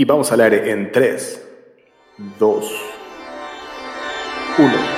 Y vamos al aire en 3, 2, 1.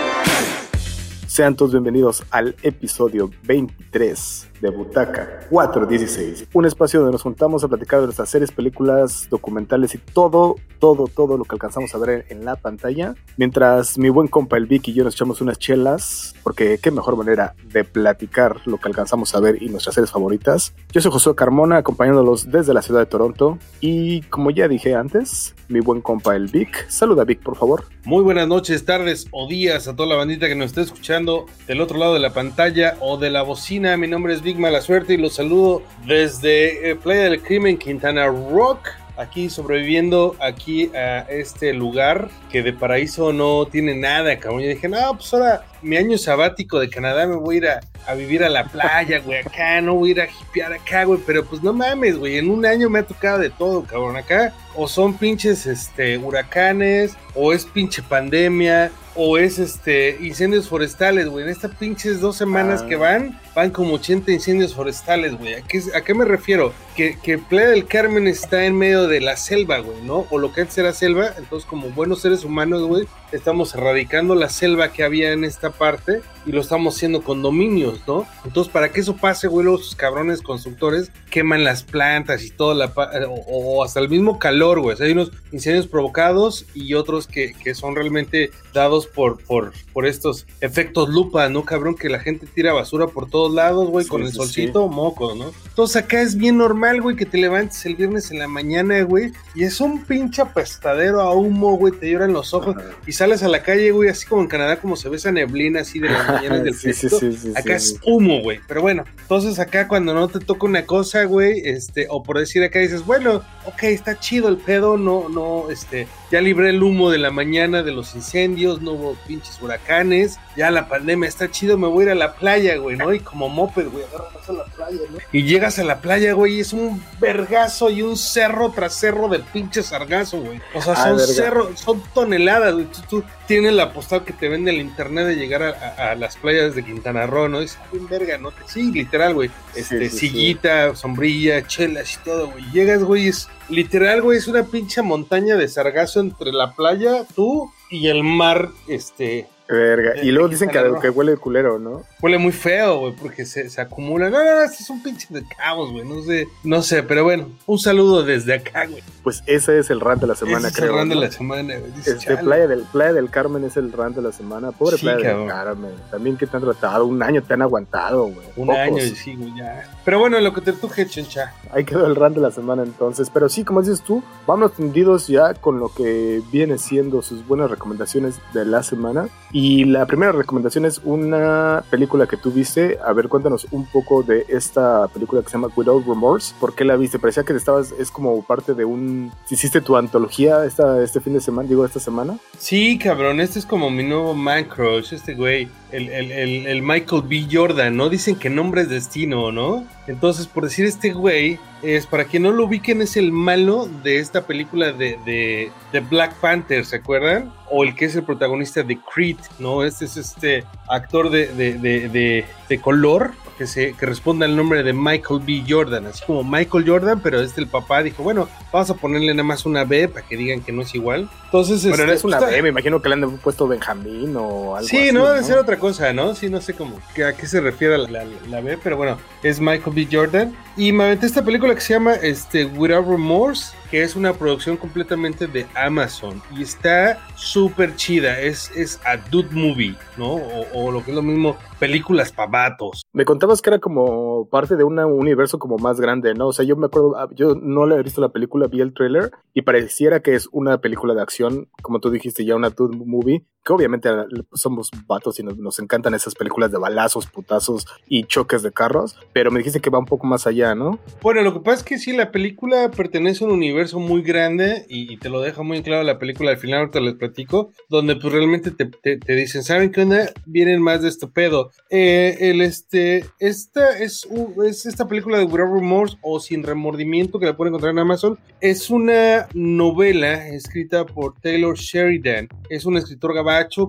Sean todos bienvenidos al episodio 23 de Butaca 416, un espacio donde nos juntamos a platicar de nuestras series, películas, documentales y todo, todo, todo lo que alcanzamos a ver en la pantalla, mientras mi buen compa el Vic y yo nos echamos unas chelas, porque qué mejor manera de platicar lo que alcanzamos a ver y nuestras series favoritas. Yo soy Josué Carmona, acompañándolos desde la ciudad de Toronto, y como ya dije antes, mi buen compa el Vic, saluda Vic, por favor. Muy buenas noches, tardes o días a toda la bandita que nos está escuchando del otro lado de la pantalla o de la bocina. Mi nombre es Vic Mala Suerte y los saludo desde eh, Playa del Crimen, Quintana Rock. Aquí sobreviviendo aquí a este lugar que de paraíso no tiene nada, cabrón. Yo dije, no, pues ahora mi año sabático de Canadá me voy a ir a, a vivir a la playa, güey, acá, no voy a ir a hipear acá, güey, pero pues no mames, güey, en un año me ha tocado de todo, cabrón, acá, o son pinches, este, huracanes, o es pinche pandemia, o es, este, incendios forestales, güey, en estas pinches dos semanas Ah. que van, van como 80 incendios forestales, güey, ¿a qué, ¿a qué me refiero? Que, que Playa del Carmen está en medio de la selva, güey, ¿no? O lo que antes era selva, entonces como buenos seres humanos, güey, estamos erradicando la selva que había en esta parte y lo estamos haciendo condominios, ¿no? Entonces, para que eso pase, güey, los cabrones constructores queman las plantas y toda la... pa- O, o hasta el mismo calor, güey. O sea, hay unos incendios provocados y otros que, que son realmente dados por, por, por estos efectos lupa, ¿no, cabrón? Que la gente tira basura por todos lados, güey, Sí, con el sí, solcito, mocos, ¿no? Entonces, acá es bien normal, güey, que te levantes el viernes en la mañana, güey, y es un pinche apestadero a humo, güey, te lloran los ojos Ajá. y sales a la calle, güey, así como en Canadá, como se ve esa neblina así de las mañanas del Sí, sí, sí, sí, Acá es humo, güey. Pero bueno, entonces acá cuando no te toca una cosa, güey, este, o por decir acá dices, bueno, ok, está chido el pedo, no, no, este, ya libré el humo de la mañana de los incendios, no hubo pinches huracanes, ya la pandemia está chido, me voy a ir a la playa, güey, ¿no? Y como moped, güey, agarras a la playa, ¿no? Y llegas a la playa, güey, y es un vergazo y un cerro tras cerro de pinche sargazo, güey. O sea, Ah, son verga. cerros, son toneladas, güey. Tú, tú tienes la postal que te vende el internet de llegar a, a- a las playas de Quintana Roo, ¿no? Dices, "Ah, bien verga, ¿no? Sí, literal, güey. Este, Sí, sí, sí. sillita, sombrilla, chelas y todo, güey. Llegas, güey, es literal, güey, es una pinche montaña de sargazo entre la playa, tú y el mar, este, Verga. Y luego dicen que, que huele culero, ¿no? Huele muy feo, güey, porque se, se acumula. No, no, no, es un pinche de caos, güey. No sé, no sé, pero bueno, un saludo desde acá, güey. Pues ese es el rant de la semana, Ese es creo. el rant de la semana, güey. Este, "Chale". Playa del, Playa del Carmen es el rant de la semana. Pobre Sí, Playa cabrón. del Carmen. También que te han tratado. Un año te han aguantado, güey. Un Pocos. año y sí, güey, ya. Pero bueno, lo que te truje, chencha. Ahí quedó el rant de la semana entonces. Pero sí, como dices tú, vamos tendidos ya con lo que viene siendo sus buenas recomendaciones de la semana. Y la primera recomendación es una película que tú viste. A ver, cuéntanos un poco de esta película que se llama Without Remorse. ¿Por qué la viste? Parecía que estabas, es como parte de un... ¿Hiciste tu antología esta, este fin de semana, digo, esta semana? Sí, cabrón, este es como mi nuevo man crush, este güey, el, el, el, el Michael B. Jordan, ¿no? Dicen que nombre es destino, ¿no? Entonces, por decir este güey, es para quien no lo ubiquen, es el malo de esta película de, de, Black Panther, ¿se acuerdan? O el que es el protagonista de Creed, ¿no? Este es este actor de, de color que, se, que responde al nombre de Michael B. Jordan, así como Michael Jordan, pero este el papá dijo, bueno, vamos a ponerle nada más una B para que digan que no es igual. Entonces, Bueno, este, es una pues, B, me imagino que le han puesto Benjamín o algo Sí, así, no debe ser otra cosa, ¿no? Sí, no sé cómo que- a qué se refiere la, la, la B, pero bueno, es Michael B. Jordan. Y me aventé esta película que se llama este, Without Remorse, que es una producción completamente de Amazon. Y está súper chida, es, es a dude movie, ¿no? O, lo que es lo mismo, películas pavatos. Me contabas que era como parte de un universo como más grande, ¿no? O sea, yo me acuerdo, ah, yo no le he visto la película, vi el trailer y pareciera que es una película de acción, como tú dijiste, ya una dude movie, que obviamente somos vatos y nos, encantan esas películas de balazos, putazos y choques de carros, pero me dijiste que va un poco más allá, ¿no? Bueno, lo que pasa es que sí, la película pertenece a un universo muy grande y, te lo deja muy claro la película al final, ahorita les platico, donde pues realmente te, te- te dicen, ¿saben qué onda? Vienen más de este pedo. Eh, el este, esta es, un- es esta película de Without Remorse o Sin Remordimiento que la pueden encontrar en Amazon. Es una novela escrita por Taylor Sheridan. Es un escritor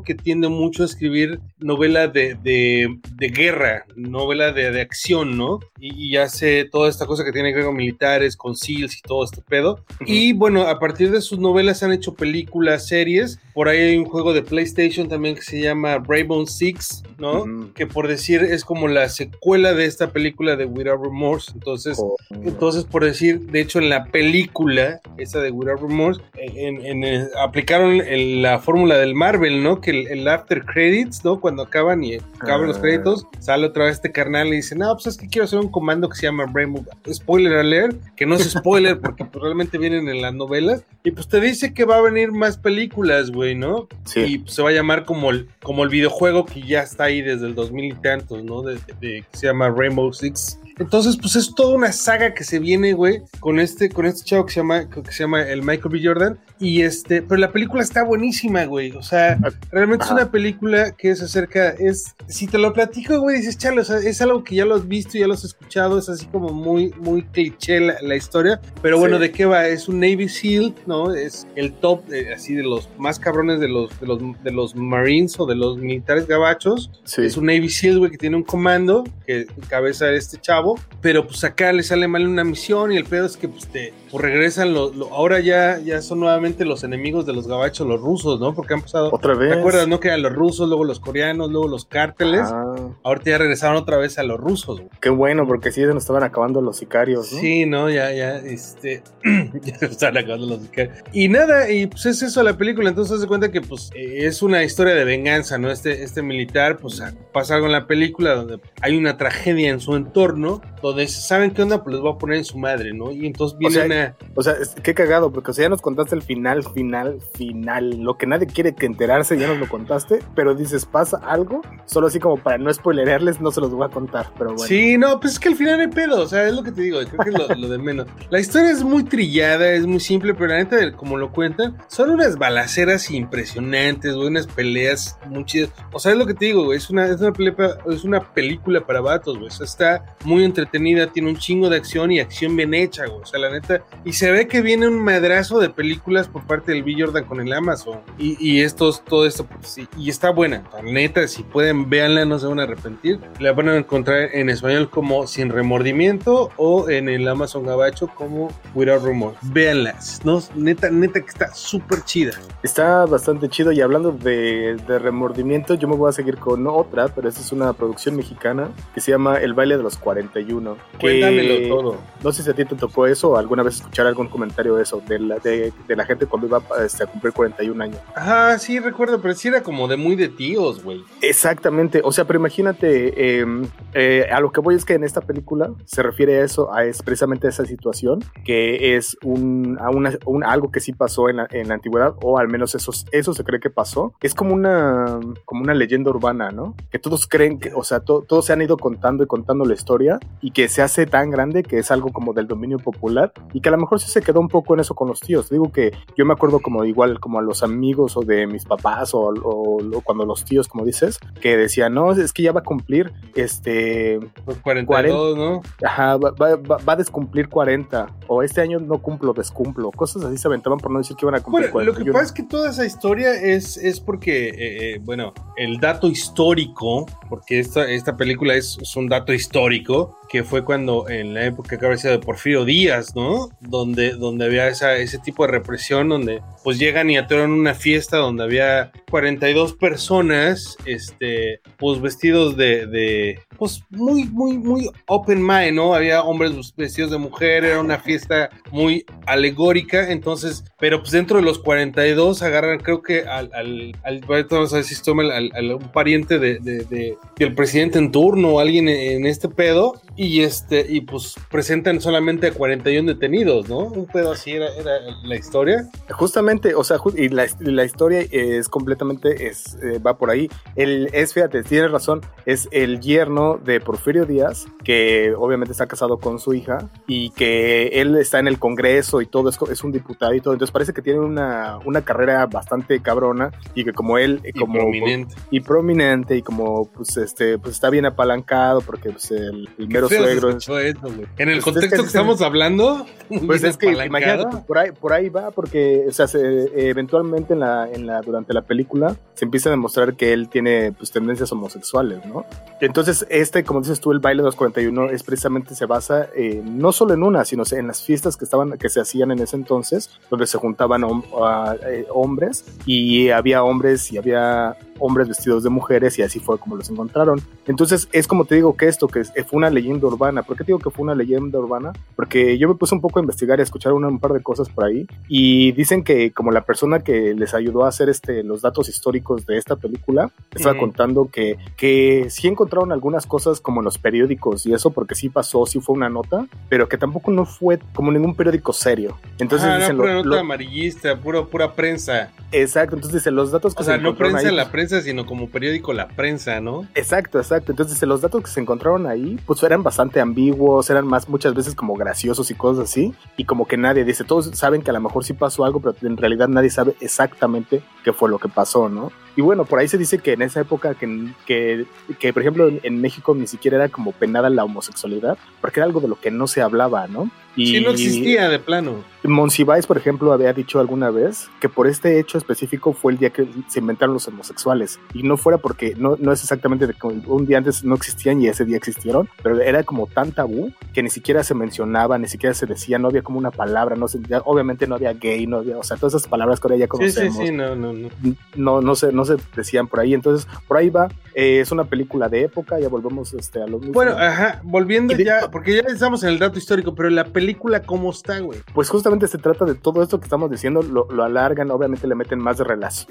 que tiende mucho a escribir novela de, de, de guerra, novela de, de acción, ¿no? Y, y hace toda esta cosa que tiene que ver con militares, con SEALs y todo este pedo. Y bueno, a partir de sus novelas han hecho películas, series. Por ahí hay un juego de PlayStation también que se llama Rainbow Six, ¿no? Que por decir es como la secuela de esta película de Without Remorse. Entonces, oh. entonces por decir, de hecho en la película, esa de Without Remorse, en, eh, aplicaron la fórmula del Marvel, ¿no? Que el, after credits, ¿no? Cuando acaban y acaban los ah. créditos, sale otra vez este carnal y dice, no, pues es que quiero hacer un comando que se llama Rainbow. Spoiler alert, que no es spoiler porque pues, realmente vienen en las novelas. Y pues te dice que va a venir más películas, güey, ¿no? Sí. Y pues, se va a llamar como el, como el videojuego que ya está ahí desde el 2000 y tantos, ¿no? De, que se llama Rainbow Six. Entonces, pues es toda una saga que se viene, güey, con este, con este chavo que se llama, que se llama el Michael B. Jordan. Y este, pero la película está buenísima, güey. O sea, realmente es una película que se acerca, es, si te lo platico, güey, dices, chale, o sea, es algo que ya lo has visto, ya lo has escuchado, es así como muy, muy cliché la, historia. Pero bueno, ¿de qué va? Es un Navy SEAL, ¿no? Es el top, así, de los más cabrones de los, de los, de los Marines o de los militares gabachos. Es un Navy SEAL, güey, que tiene un comando que encabeza este chavo, pero pues acá le sale mal una misión y el pedo es que pues te pues, regresan, lo, ahora ya, ya son nuevamente los enemigos de los gabachos, los rusos, ¿no? Porque han pasado. Otra vez. ¿Te acuerdas, no? Que eran los rusos, luego los coreanos, luego los cárteles. Ah. Ahorita ya regresaron otra vez a los rusos. Qué bueno, porque sí se nos estaban acabando los sicarios, ¿no? Sí, no, ya, ya, este. ya se estaban acabando los sicarios. Y nada, y pues es eso la película. Entonces se cuenta que pues es una historia de venganza, ¿no? Este, este militar, pues pasa algo en la película donde hay una tragedia en su entorno, donde saben qué onda, pues les voy a poner en su madre, ¿no? Y entonces viene una o sea, qué cagado, porque o sea, ya nos contaste el final, final, final. Lo que nadie quiere que enterarse, ya nos lo contaste, pero dices, pasa algo, solo así como para no spoilerarles, no se los voy a contar, pero bueno. Sí, no, pues es que al final hay pedo, o sea, es lo que te digo, creo que es lo, de menos. La historia es muy trillada, es muy simple, pero la neta, como lo cuentan, son unas balaceras impresionantes, unas peleas muy chidas. O sea, es lo que te digo, es una, es una, película, es una película para vatos, güey. O sea, está muy entretenida, tiene un chingo de acción y acción bien hecha, güey. O sea, la neta, y se ve que viene un madrazo de películas por parte del B. Jordan con el Amazon. Y, y estos, todo esto, pues, sí, y está buena. La neta, si pueden, véanla, no se van a arrepentir. La van a encontrar en español como Sin Remordimiento o en el Amazon Gabacho como Without Rumor. Véanlas, ¿no? Neta, neta que está súper chida. Está bastante chido. Y hablando de, de remordimiento, yo me voy a seguir con otra, pero esta es una producción mexicana que se llama El baile de los 41. Cuéntamelo todo. No sé si a ti te tocó eso o alguna vez escuchar algún comentario de eso, de la, de, la gente cuando iba este, a cumplir 41 años. Ajá, sí, recuerdo, pero sí era como de muy de tíos, güey. Exactamente, o sea, pero imagínate, em, eh, a lo que voy es que en esta película se refiere a eso, a es precisamente a esa situación, que es un, a una, algo que sí pasó en la, en la antigüedad, o al menos eso, eso se cree que pasó. Es como una, como una leyenda urbana, ¿no? Que todos creen que, o sea, todos se han ido contando y contando la historia y que se hace tan grande que es algo como del dominio popular y que a lo mejor sí se quedó un poco en eso con los tíos. Digo que yo me acuerdo como igual como a los amigos o de mis papás o, cuando los tíos, como dices, que decían, no, es que ya va a cumplir este... 42, ¿no? Ajá, va, a descumplir 40 o este año no cumplo, descumplo. Cosas así se aventaban por no decir que iban a cumplir bueno, Lo que pasa es que toda esa historia es, es porque, eh, eh, bueno, el dato histórico, porque esta, esta película es, un dato histórico, que fue cuando en la época que sido de Porfirio Díaz, ¿no? Donde, donde había esa, ese tipo de represión, donde pues llegan y atoran una fiesta donde había 42 personas, este, pues vestidos de, pues muy, muy, muy open mind, ¿no? Había hombres vestidos de mujer, era una fiesta muy alegórica, entonces, pero pues dentro de los 42 agarran, creo que al, al, al, al, al un pariente de, de, del presidente en turno o alguien en este pedo, y este, y pues presentan solamente a 41 detenidos, ¿no? Un pedo así era, la historia. Justamente, o sea, y la, la historia es completamente, es, eh, va por ahí. Él es, fíjate, tiene razón, es el yerno de Porfirio Díaz, que obviamente está casado con su hija, y que él está en el Congreso y todo, es, es un diputado y todo, entonces parece que tiene una, una carrera bastante cabrona, y que como él, y como... Prominente. Y prominente, y como, pues, este, pues está bien apalancado, porque pues, el, el Eso, en el pues contexto que, estamos hablando, pues es que imagínate, por ahí, por ahí va, porque o sea, eventualmente en la, en la, durante la película se empieza a demostrar que él tiene pues, tendencias homosexuales, ¿no? Entonces, este, como dices tú, el baile de los 41 es precisamente se basa eh, no solo en una, sino en las fiestas que estaban, que se hacían en ese entonces, donde se juntaban eh, hombres y había hombres y había hombres vestidos de mujeres y así fue como los encontraron. Entonces es como te digo que esto, que fue una leyenda urbana. ¿Por qué te digo que fue una leyenda urbana? Porque yo me puse un poco a investigar y a escuchar un par de cosas por ahí y dicen que como la persona que les ayudó a hacer este, los datos históricos de esta película, estaba contando que, que sí encontraron algunas cosas como en los periódicos y eso porque sí pasó, sí fue una nota, pero que tampoco no fue como ningún periódico serio. Entonces ah, dicen, pura nota amarillista, pura, pura prensa. Exacto, entonces dicen los datos que o sea, no prensa la prensa sino como periódico La Prensa, ¿no? Exacto, exacto. Entonces, los datos que se encontraron ahí, pues eran bastante ambiguos, eran más muchas veces como graciosos y cosas así, y como que nadie dice, todos saben que a lo mejor sí pasó algo, pero en realidad nadie sabe exactamente qué fue lo que pasó, ¿no? Y bueno, por ahí se dice que en esa época, que, que, que por ejemplo en, México ni siquiera era como penada la homosexualidad, porque era algo de lo que no se hablaba, ¿no? Y sí, no existía de plano. Monsiváis, por ejemplo, había dicho alguna vez que por este hecho específico fue el día que se inventaron los homosexuales. Y no fuera porque no, no es exactamente de que un día antes no existían y ese día existieron, pero era como tan tabú que ni siquiera se mencionaba, ni siquiera se decía, no había como una palabra, no obviamente no había gay, no había, o sea, todas esas palabras que ahora ya conocemos. Sí, sí, sí, no, no, no. No, no sé, no se decían por ahí. Entonces, por ahí va. Eh, es una película de época, ya volvemos este, a lo mismo. Bueno, ajá, volviendo ya, porque ya estamos en el dato histórico, pero la película, ¿cómo está, güey? Pues justamente se trata de todo esto que estamos diciendo, lo, alargan, obviamente le meten más de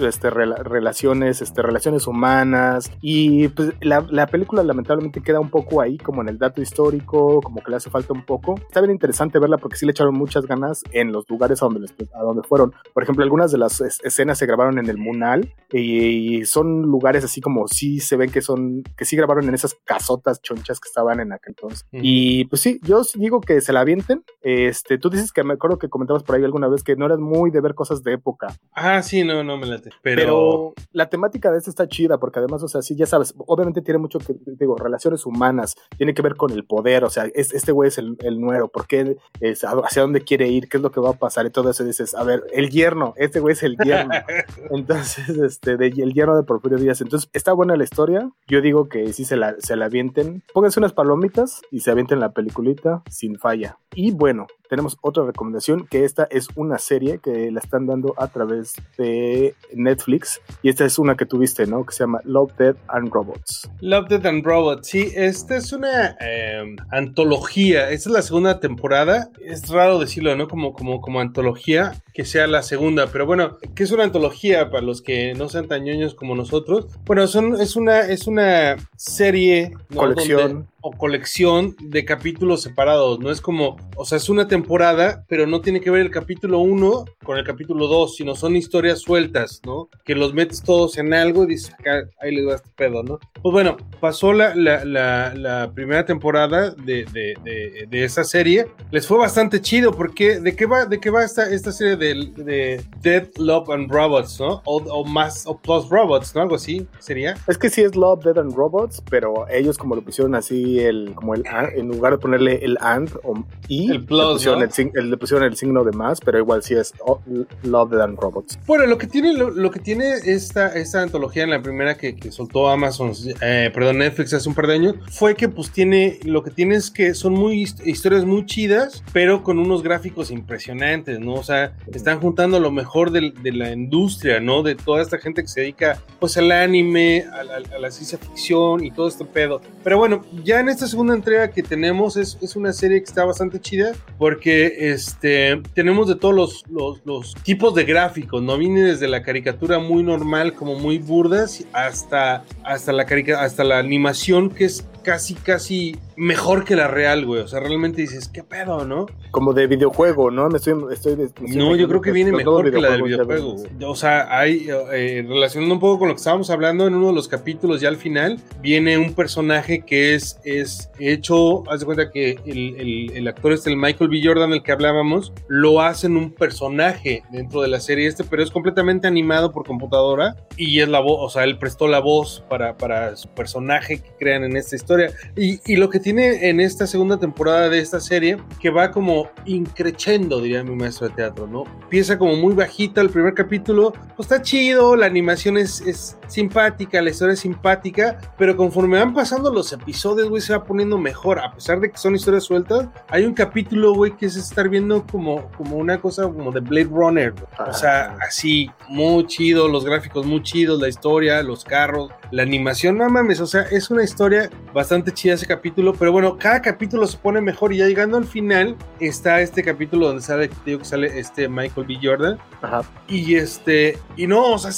este, relaciones, este, relaciones humanas, y pues la, la, película lamentablemente queda un poco ahí, como en el dato histórico, como que le hace falta un poco. Está bien interesante verla porque sí le echaron muchas ganas en los lugares a donde, a donde fueron. Por ejemplo, algunas de las escenas se grabaron en el Munal, y son lugares así como sí se ven que son, que sí grabaron en esas casotas chonchas que estaban en aquel entonces. Y pues sí, yo digo que se la avienten. Este, tú dices que me acuerdo que comentabas por ahí alguna vez que no eras muy de ver cosas de época. Ah, sí, no, no me late. Pero... Pero la temática de esta está chida porque además, o sea, sí, ya sabes, obviamente tiene mucho que, digo, relaciones humanas, tiene que ver con el poder, o sea, este güey es el, el nuero, ¿por qué es, hacia dónde quiere ir, qué es lo que va a pasar y todo eso. dices, a ver, el yerno, este güey es el yerno. Entonces, este, de, el yerno de Porfirio Díaz. Entonces, está buena la historia. Yo digo que sí se la, se la avienten. Pónganse unas palomitas y se avienten la peliculita sin falla. Y bueno, tenemos otra recomendación, que esta es una serie que la están dando a través de Netflix. Y esta es una que tuviste, ¿no? Que se llama Love, Dead and Robots. Love, Dead and Robots, sí. Esta es una em, antología. Esta es la segunda temporada. Es raro decirlo, ¿no? Como, como, como antología, que sea la segunda. Pero bueno, ¿qué es una antología para los que no sean tan ñoños como nosotros? Bueno, son, es, una, es una serie. Colección o colección de capítulos separados, no es como, o sea, es una temporada, pero no tiene que ver el capítulo 1 con el capítulo 2, sino son historias sueltas, ¿no? Que los metes todos en algo y dices, acá, ahí les va este pedo, ¿no? Pues bueno, pasó la, la, la, primera temporada de, de, de, esa serie, les fue bastante chido, porque ¿de qué va, de qué va esta, esta serie de, de Dead, Love and Robots, ¿no? O, o más, o Plus Robots, ¿no? Algo así sería. Es que sí es Love, Dead and Robots, pero ellos como lo pusieron así el, como el, en lugar de ponerle el and o y, el plus, le, pusieron el, le pusieron el signo de más, pero igual sí es oh, Love Than Robots. Bueno, lo que tiene, lo, que tiene esta, esta antología en la primera que, que soltó Amazon, eh, perdón, Netflix hace un par de años, fue que pues tiene, lo que tiene es que son muy historias muy chidas, pero con unos gráficos impresionantes, ¿no? O sea, están juntando lo mejor de, de la industria, ¿no? De toda esta gente que se dedica pues al anime, a la, a la ciencia ficción y todo este pedo. Pero bueno, ya en esta segunda entrega que tenemos es, es, una serie que está bastante chida porque este, tenemos de todos los, los, tipos de gráficos, ¿no? Viene desde la caricatura muy normal, como muy burdas, hasta, hasta, la, hasta la animación que es casi, casi mejor que la real, güey. O sea, realmente dices, ¿qué pedo, no? Como de videojuego, ¿no? Me estoy, estoy, no, yo creo que viene mejor que la del videojuego. O sea, hay, eh, relacionando un poco con lo que estábamos hablando en uno de los capítulos, ya al final, viene un personaje que es, es hecho, haz de cuenta que el, el, el actor este, el Michael B. Jordan, del que hablábamos, lo hacen un personaje dentro de la serie este, pero es completamente animado por computadora y es la voz, o sea, él prestó la voz para, para su personaje que crean en esta historia historia. Y, y, lo que tiene en esta segunda temporada de esta serie, que va como increchendo, diría mi maestro de teatro, ¿no? Empieza como muy bajita el primer capítulo, pues está chido, la animación es, es simpática, la historia es simpática, pero conforme van pasando los episodios, güey, se va poniendo mejor, a pesar de que son historias sueltas. Hay un capítulo, güey, que es estar viendo como, como una cosa como de Blade Runner, o sea, así, muy chido, los gráficos muy chidos, la historia, los carros, la animación, no mames, o sea, es una historia bastante chida ese capítulo, pero bueno, cada capítulo se pone mejor y ya llegando al final está este capítulo donde sale, digo que sale este Michael B. Jordan. Ajá. Y este, y no, o sea,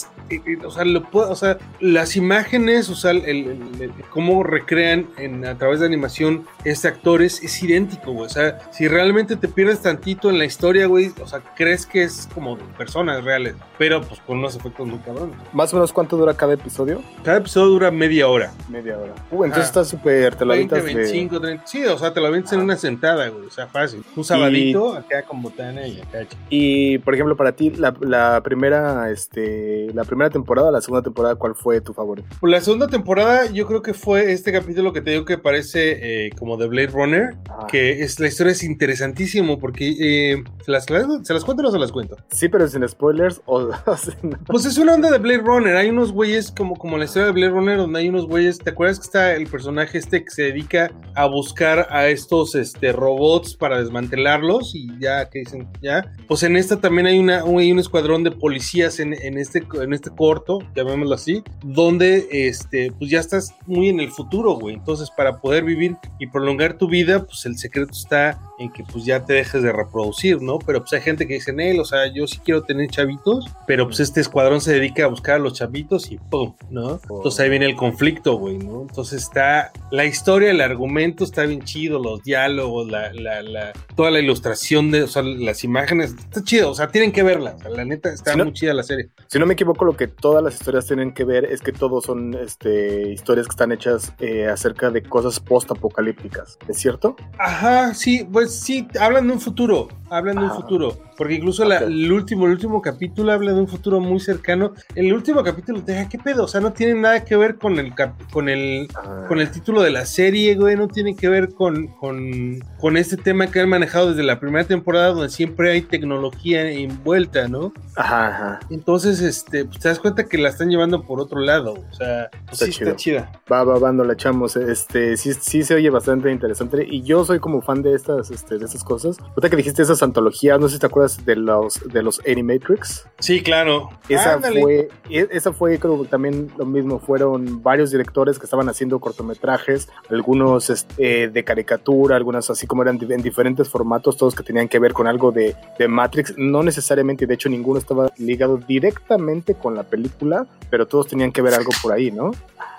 o sea, lo o sea las imágenes, o sea, el, el, el, cómo recrean en, a través de animación este actor es, idéntico, güey. O sea, si realmente te pierdes tantito en la historia, güey, o sea, crees que es como de personas reales, pero pues con unos efectos muy cabrones. ¿Más o menos cuánto dura cada episodio? Cada episodio dura media hora. Media hora. Uh, entonces está súper, te lo 20, avientas 25, 30. Sí, o sea, te lo avientas en una sentada, güey. O sea, fácil. Un sabadito, acá con botana y acá. Y, por ejemplo, para ti, la, la primera, este, la primera temporada, la segunda temporada, ¿cuál fue tu favorito? Pues la segunda temporada, yo creo que fue este capítulo que te digo que parece eh, como de Blade Runner, Ah. que es la historia es interesantísimo porque eh, ¿se, las, ¿se las cuento o no se las cuento? Sí, pero sin spoilers o. Pues es una onda de Blade Runner. Hay unos güeyes como, como la historia de Blade Runner donde hay unos güeyes. ¿Te acuerdas que está el personaje este que se dedica a buscar a estos este, robots para desmantelarlos? Y ya, que dicen? Ya. Pues en esta también hay, una, un, hay un escuadrón de policías en, en, este, en este corto, llamémoslo así, donde este, pues ya estás muy en el futuro, güey. Entonces, para poder vivir y prolongar tu vida, pues el secreto está en que pues ya te dejes de reproducir, ¿no? Pero pues hay gente que dice él, o sea, yo sí quiero tener chavitos, pero pues este escuadrón se dedica a buscar a los chavitos y pum, ¿no? Entonces ahí viene el conflicto, güey, ¿no? Entonces está la historia, el argumento está bien chido, los diálogos, la, la, la toda la ilustración de, o sea, las imágenes, está chido, o sea, tienen que verla, o sea, la neta está Si no- muy chida la serie. Si no me equivoco, lo que todas las historias tienen que ver es que todos son este, historias que están hechas eh, acerca de cosas post-apocalípticas. ¿Es cierto? Ajá, sí, pues sí, hablan de un futuro, hablan de un Ah. futuro, porque incluso la- el último, el último capítulo habla de un futuro muy cercano. El último capítulo te deja, ¿qué pedo? O sea, no tiene nada que ver con el cap- con el Ah. con el título de la serie, güey, no tiene que ver con, con, con este tema que han manejado desde la primera temporada, donde siempre hay tecnología envuelta, ¿no? Ajá, ajá. Entonces, este, pues te das cuenta que la están llevando por otro lado, o sea, pues Está sí chido. está chida. Va, va, va, no la echamos. Este, sí, sí se oye bastante interesante. Y yo soy como fan de estas, este, de estas cosas. Ahorita que dijiste esas antologías, no sé si te acuerdas de los, de los Animatrix. Sí, claro. Esa Ándale. fue, e- esa fue, creo que también lo mismo. Fueron varios directores que estaban haciendo cortometrajes, algunos este, de caricatura, algunos así como eran en diferentes formatos, todos que tenían que ver con algo de, de Matrix. No necesariamente, de hecho, ninguno estaba ligado directamente con la película, pero todos tenían que ver algo por ahí, ¿no?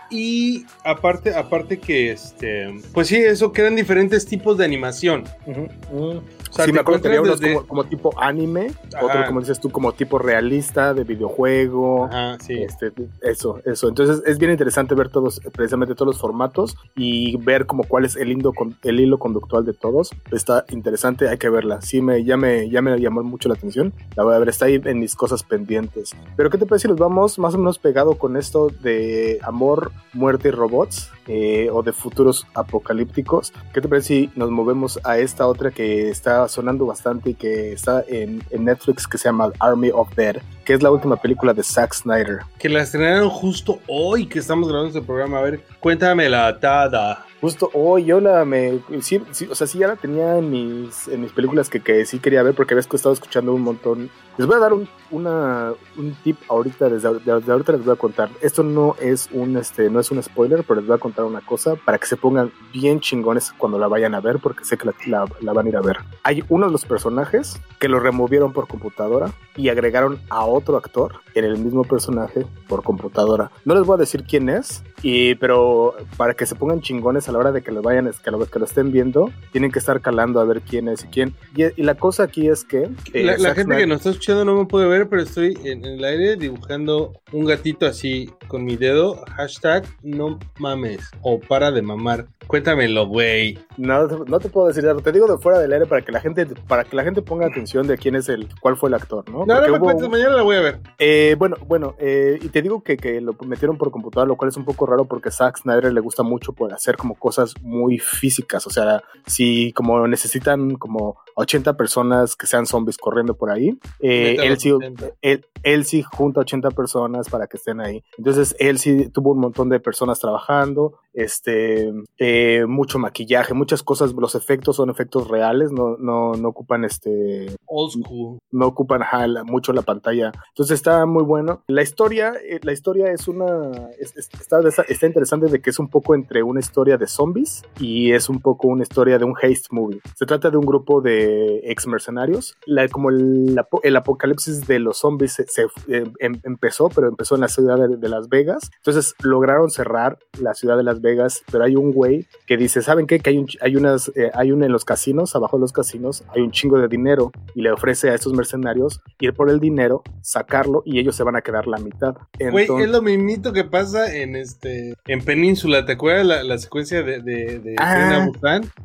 Y aparte, aparte que este, pues sí, eso que eran diferentes tipos de animación. O sea, sí, te me acuerdo que había unos encuentras desde- como, como tipo anime, Ajá. otro como dices tú, como tipo realista de videojuego. Ajá, sí. Este, eso, eso. Entonces es bien interesante ver todos, precisamente todos los formatos y ver como cuál es el hilo, con- el hilo conductual de todos. Está interesante, hay que verla. Sí, me, ya, me, ya me llamó mucho la atención. La voy a ver, está ahí en mis cosas pendientes. Pero ¿qué te parece si nos vamos más o menos pegado con esto de amor, muerte y robots? Eh, o de futuros apocalípticos. ¿Qué te parece si nos movemos a esta otra que está sonando bastante y que está en, Netflix que se llama Army of Dead, que es la última película de Zack Snyder? Que la estrenaron justo hoy que estamos grabando este programa. A ver, cuéntame la tada. Justo hoy yo la me sí, sí, o sea, sí ya la tenía en mis en mis películas que, que sí quería ver porque había estado escuchando un montón. Les voy a dar un, una, un tip ahorita desde, desde ahorita les voy a contar. Esto no es un este no es un spoiler, pero les voy a contar una cosa para que se pongan bien chingones cuando la vayan a ver porque sé que la, la- la van a ir a ver. Hay uno de los personajes que lo removieron por computadora y agregaron a otro actor en el mismo personaje por computadora. No les voy a decir quién es, y, pero para que se pongan chingones a la hora de que lo vayan, que lo, que lo estén viendo, tienen que estar calando a ver quién es y quién. Y, y la cosa aquí es que... eh, La, la Zack gente Snyder- que nos está escuchando no me puede ver, pero estoy en, en el aire dibujando un gatito así con mi dedo. Hashtag no mames o para de mamar. Cuéntamelo, güey. No, no te puedo decir. Te digo de fuera del aire para que la gente, para que la gente ponga atención de quién es el, cuál fue el actor, ¿no? No, Porque no me cuentes, mañana la voy a ver. Eh, bueno, bueno, eh, y te digo que, que lo metieron por computadora, lo cual es un poco raro porque Zack Snyder le gusta mucho por hacer como cosas muy físicas. O sea, si como necesitan como 80 personas que sean zombies corriendo por ahí, eh, él, sí, él, él, sí junta 80 personas para que estén ahí. Entonces, él sí tuvo un montón de personas trabajando, este, eh, mucho maquillaje, muchas cosas, los efectos son efectos reales, no, no, no ocupan este... Old school. No ocupan mucho la pantalla. Entonces está muy bueno. La historia, eh, la historia es una... está, está interesante de que es un poco entre una historia de zombies y es un poco una historia de un haste movie. Se trata de un grupo de ex mercenarios. La, como el, el, apocalipsis de los zombies se, em, em, empezó, pero empezó en la ciudad de, de Las Vegas. Entonces lograron cerrar la ciudad de Las Vegas, pero hay un güey que dice, ¿saben qué? Que hay, un, hay unas, eh, hay un en los casinos, abajo de los casinos, hay un chingo de dinero y le ofrece a estos mercenarios ir por el dinero, sacarlo y ellos se van a quedar la mitad. Güey, es lo mismito que pasa en este, en Península, ¿te acuerdas la, la secuencia de, de, de ah.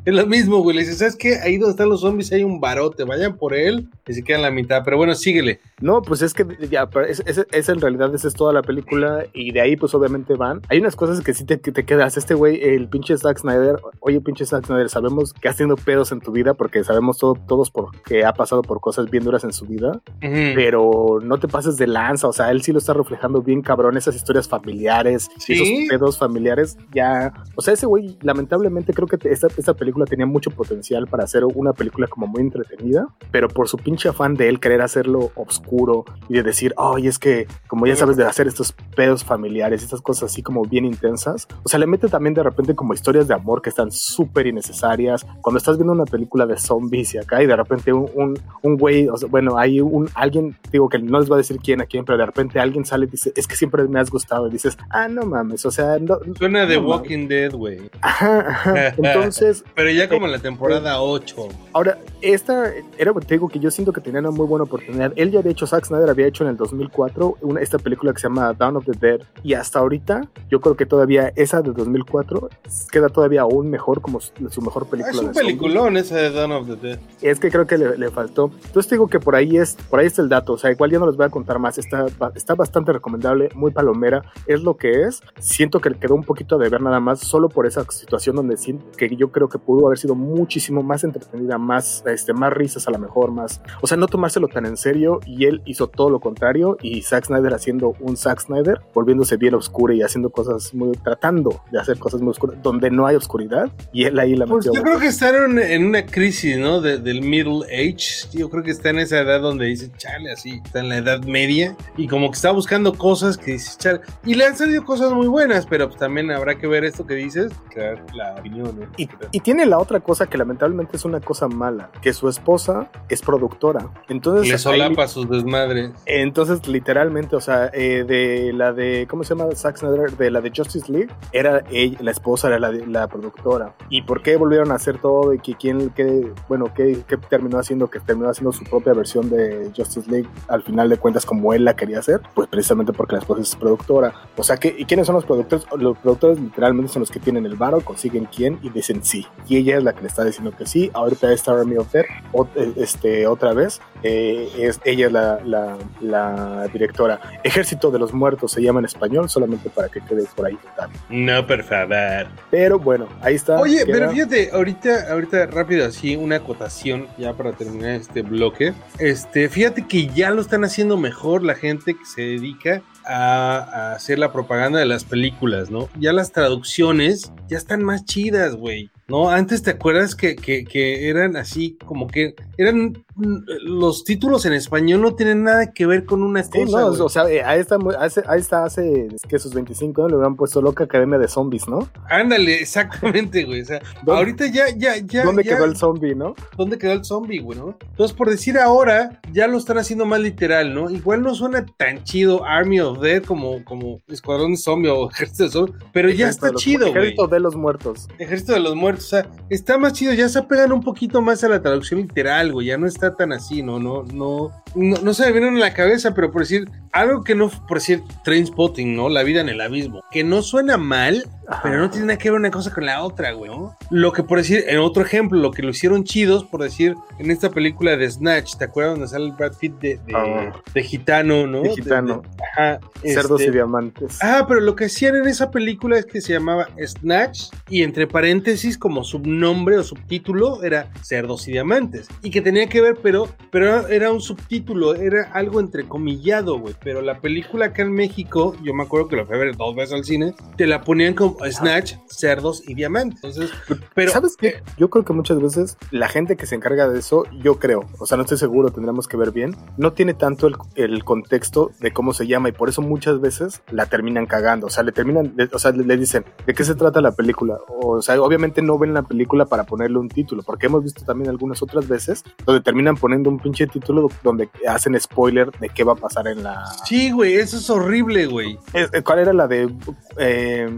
Es lo mismo, güey, le dices, ¿sabes qué? Ahí donde están los zombies hay un barote, vayan por él y se quedan la mitad, pero bueno, síguele. No, pues es que ya, es, es, en realidad esa es toda la película y de ahí pues obviamente van. Hay unas cosas que sí te, te quedas, este güey, el pinche Zack Snyder, oye pinche Zack Snyder, sabemos que has tenido pedos en tu vida porque sabemos todo, todos porque ha pasado por cosas bien duras en su vida, pero no te pases de lanza, o sea, él sí lo está reflejando bien cabrón, esas historias familiares, esos pedos familiares, ya, o sea, ese güey, lamentablemente creo que esta, esta película tenía mucho potencial para hacer una película como muy entretenida, pero por su pinche afán de él querer hacerlo oscuro y de decir, oye, es que como ya sabes de hacer estos pedos familiares, estas cosas así como bien intensas, o sea, le mete también de repente como historias de amor que están súper innecesarias. Cuando estás viendo una película de zombies y acá y de repente un, un, güey, o sea, bueno, hay un alguien, digo que no les voy a decir quién a quién, pero de repente alguien sale y dice, es que siempre me has gustado y dices, ah, no mames, o sea, no, Suena de Walking Dead, güey. Ajá, ajá. Entonces... pero ya como en la temporada 8. Ahora, esta era, te digo que yo siento que tenía una muy buena oportunidad. Él ya había hecho, Zack Snyder había hecho en el 2004 una, esta película que se llama Dawn of the Dead y hasta ahorita yo creo que todavía esa de 2004 queda todavía aún mejor como su, mejor película. Es un peliculón esa de Dawn of the Dead. Es que creo que le, faltó. Entonces digo que por ahí es, por ahí está el dato. O sea, igual ya no les voy a contar más. Está, está bastante recomendable, muy palomera. Es lo que es. Siento que le quedó un poquito de ver nada más solo por esa situación donde que yo creo que pudo haber sido muchísimo más entretenida, más, este, más risas a lo mejor, más. O sea, no tomárselo tan en serio y él hizo todo lo contrario y Zack Snyder haciendo un Zack Snyder, volviéndose bien oscuro y haciendo cosas muy, tratando de hacer cosas muy oscuras, donde no hay oscuridad y él ahí la pues Yo creo que están en una crisis, ¿no? del middle age. Yo creo que está en esa edad donde dice, chale, así, está en la edad media y como que está buscando cosas que dice, chale. Y le han salido cosas muy buenas, pero pues también habrá que ver esto que dices, claro, la opinión. Y, y, tiene la otra cosa que lamentablemente es una cosa mala, que su esposa es productora. Entonces, le solapa sus desmadres. Entonces, literalmente, o sea, eh, de la de, ¿cómo se llama? Zack Snyder, de la de Justice League, era ella, la esposa, era la, la productora. ¿Y por qué volvieron a hacer todo? Y que quién, que, bueno, que, terminó haciendo, que terminó haciendo su propia versión de Justice League, al final de cuentas, como él la quería hacer, pues precisamente porque la esposa es productora. O sea, que, ¿y quiénes son los productores? Los productores literalmente son los que tienen el varo, consiguen quién y dicen sí. Y ella es la que le está diciendo que sí. Ahorita está Army of este, otra vez, eh, es, ella es la, la, la, directora. Ejército de los Muertos se llama en español, solamente para que quede por ahí. No, por favor. Pero bueno, ahí está. Oye, pero fíjate, ahorita, ahorita rápido así, una acotación ya para terminar este bloque. Este, fíjate que ya lo están haciendo mejor la gente que se dedica a, hacer la propaganda de las películas, ¿no? Ya las traducciones ya están más chidas, güey. ¿No? Antes te acuerdas que, que, eran así, como que eran los títulos en español no tienen nada que ver con una cosa. no, o sea, eh, ahí está, ahí está hace que sus 25 años le hubieran puesto loca Academia de Zombies, ¿no? Ándale, exactamente, güey. O sea, ahorita ya, ya, ya. ¿Dónde quedó el zombie, no? ¿Dónde quedó el zombie, güey, no? Entonces, por decir ahora, ya lo están haciendo más literal, ¿no? Igual no suena tan chido Army of Dead como, como Escuadrón Zombie o Ejército de Zombie, pero ya está chido, güey. Ejército de los Muertos. Ejército de los Muertos, o sea, está más chido, ya se apegan un poquito más a la traducción literal, güey, ya no está está tan así, ¿no? No, no, no, no se me viene en la cabeza, pero por decir, algo que no, por decir, Trainspotting, ¿no? La vida en el abismo, que no suena mal, pero no tiene nada que ver una cosa con la otra, güey, ¿no? Lo que por decir, en otro ejemplo, lo que lo hicieron chidos, por decir, en esta película de Snatch, ¿te acuerdas donde sale el Brad Pitt de, de, Ah. de gitano, ¿no? De gitano. ajá, Cerdos este, y diamantes. Ah, pero lo que hacían en esa película es que se llamaba Snatch y entre paréntesis como subnombre o subtítulo era Cerdos y Diamantes y que tenía que ver, pero, pero era un subtítulo, era algo entrecomillado, güey. Pero la película acá en México, yo me acuerdo que la fui a ver dos veces al cine, te la ponían como Snatch, Cerdos y Diamantes. Pero ¿Sabes qué? Yo creo que muchas veces la gente que se encarga de eso, yo creo, o sea, no estoy seguro, tendremos que ver bien, no tiene tanto el, el contexto de cómo se llama y por eso muchas veces la terminan cagando. O sea, le terminan, o sea, le, le dicen, ¿de qué se trata la película? O, sea, obviamente no ven la película para ponerle un título, porque hemos visto también algunas otras veces donde terminan poniendo un pinche título donde hacen spoiler de qué va a pasar en la... sí, güey, eso es horrible, güey. Eh, ¿Cuál era la de... eh,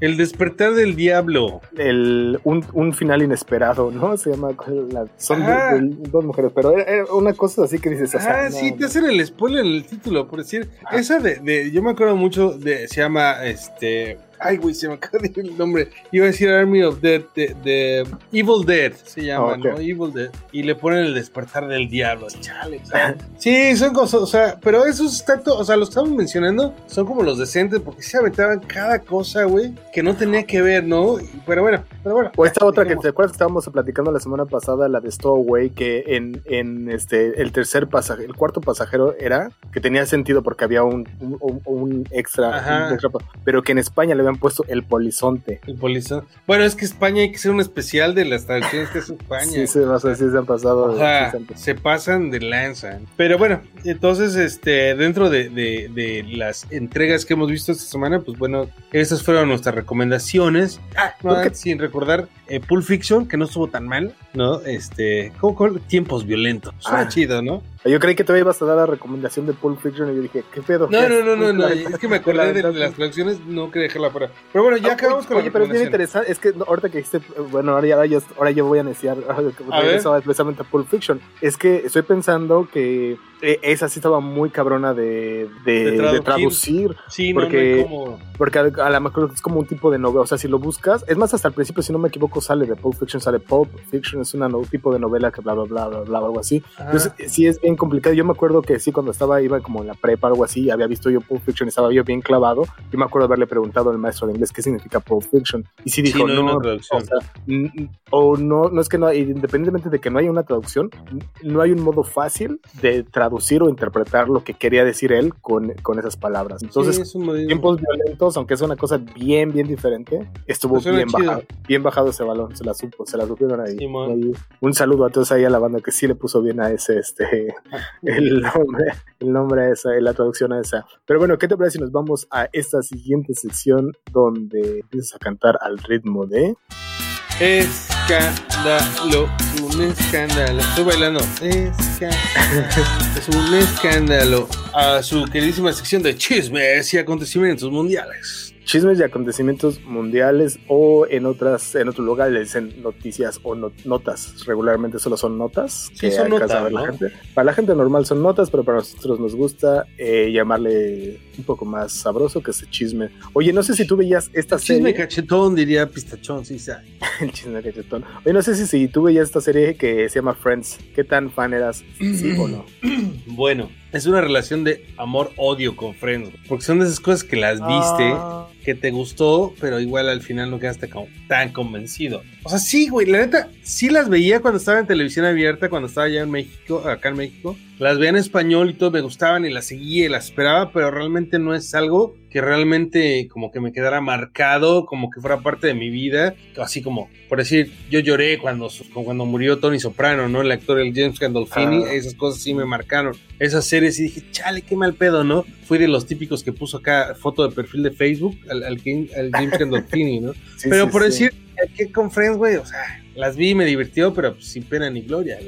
El despertar del diablo. el, un, un final inesperado, ¿no? Se llama, ¿cuál era la- son de- de- dos mujeres, pero era, era una cosa así que dices, o sea, ah, no, sí, te hacen el spoiler en el título, por decir. Ah. Esa de, de- yo me acuerdo mucho de, se llama, este, ay, güey, se me acaba de ir el nombre. Iba a decir Army of Dead, de, de Evil Dead, se llama, Ah, ok. ¿no? Evil Dead. Y le ponen el despertar del diablo. Chale, sea, sí, son cosas, o sea, pero esos tanto, o sea, los que estamos mencionando son como los decentes, porque se aventaban cada cosa, güey, que no tenía que ver, ¿no? Pero bueno, pero bueno. O esta otra que dejemos. te acuerdas que estábamos platicando la semana pasada, la de Stowaway, que en, en este el tercer pasaje, el cuarto pasajero era que tenía sentido porque había un, un, un- extra, un extra, pero que en España le habían puesto el polizonte. El polizón. Bueno, es que España hay que hacer un especial de las traducciones que es España. Sí, sí, o sea, sí se han pasado. sí se han- se pasan de lanza. Pero bueno, entonces, este, dentro de, de- de las entregas que hemos visto esta semana, pues bueno, estas fueron nuestras recomendaciones. Ah, no, sin recordar eh, Pulp Fiction, que no estuvo tan mal, ¿no? Este, ¿cómo, cómo? tiempos violentos. Suena Ah. chido, ¿no? Yo creí que te ibas a dar la recomendación de Pulp Fiction y yo dije, ¿qué pedo? No, ¿Qué no, no, no, no, La- es que me acordé de, la- las traducciones, no quería dejarla fuera. Pero bueno, ya Ah, acabamos oye, con Oye, las pero es bien interesante. Es que no, ahorita que dijiste, bueno, ahora, ya- ahora, yo, ahora yo voy a iniciar. Ver. precisamente a Pulp Fiction. Es que estoy pensando que eh, esa sí estaba muy cabrona de, de, De de traducir. Sí, no, porque- no como... Porque a, a lo mejor es como un tipo de novela. O sea, si lo buscas, es más, hasta el principio, si no me equivoco, sale de Pulp Fiction, sale Pulp Fiction, es un tipo de novela que bla, bla, bla, bla, bla, algo así. Ajá. Entonces, sí es bien complicado. Yo me acuerdo que sí, cuando estaba, iba como en la prepa, algo así, había visto yo Pulp Fiction y estaba yo bien clavado. Yo me acuerdo haberle preguntado al maestro de inglés qué significa Pulp Fiction. Y sí dijo, no hay no, una traducción. o sea, o no, no es que no, independientemente de que no haya una traducción, no hay un modo fácil de traducir o interpretar lo que quería decir él con, con esas palabras. Entonces, Sí, tiempos violentos, aunque es una cosa bien, bien diferente, estuvo Pues bien chido. bajado, bien bajado ese balón, se la supo, se la supieron. Ahí. Un saludo a todos ahí a la banda que sí le puso bien a ese, este, el nombre, el nombre esa, la traducción a esa. Pero bueno, ¿qué te parece si nos vamos a esta siguiente sección donde empiezas a cantar al ritmo de... Escándalo, un escándalo. Estoy bailando. Escándalo. Es un escándalo. A su queridísima sección de chismes y acontecimientos mundiales. Chismes y acontecimientos mundiales o en otras en otro lugar le dicen noticias o no- notas regularmente solo son notas Sí, son notas, ver la gente. para la gente normal son notas pero para nosotros nos gusta eh, llamarle un poco más sabroso que ese chisme oye no sé si tú veías esta Chisme serie cachetón, diría Pistachón, sí, sabe. el chisme cachetón oye no sé si, si tú veías esta serie que se llama Friends qué tan fan eras sí o no Bueno, es una relación de amor-odio con Friends. Porque son de esas cosas que las viste, Ah. Que te gustó, pero igual al final no quedaste como tan convencido. O sea, sí, güey, la neta, sí las veía cuando estaba en televisión abierta, cuando estaba allá en México, acá en México. Las veía en español y todo, me gustaban y las seguía y las esperaba, pero realmente no es algo que realmente como que me quedara marcado, como que fuera parte de mi vida, así como, por decir, yo lloré cuando, cuando murió Tony Soprano, ¿no? El actor, el James Gandolfini, Ah. esas cosas sí me marcaron. Esas series y dije, chale, qué mal pedo, ¿no? Fui de los típicos que puso acá foto de perfil de Facebook al, al, al James Gandolfini, ¿no? Sí, Pero sí, por decir, que con Friends, güey, o sea, las vi y me divirtió, pero pues, sin pena ni gloria.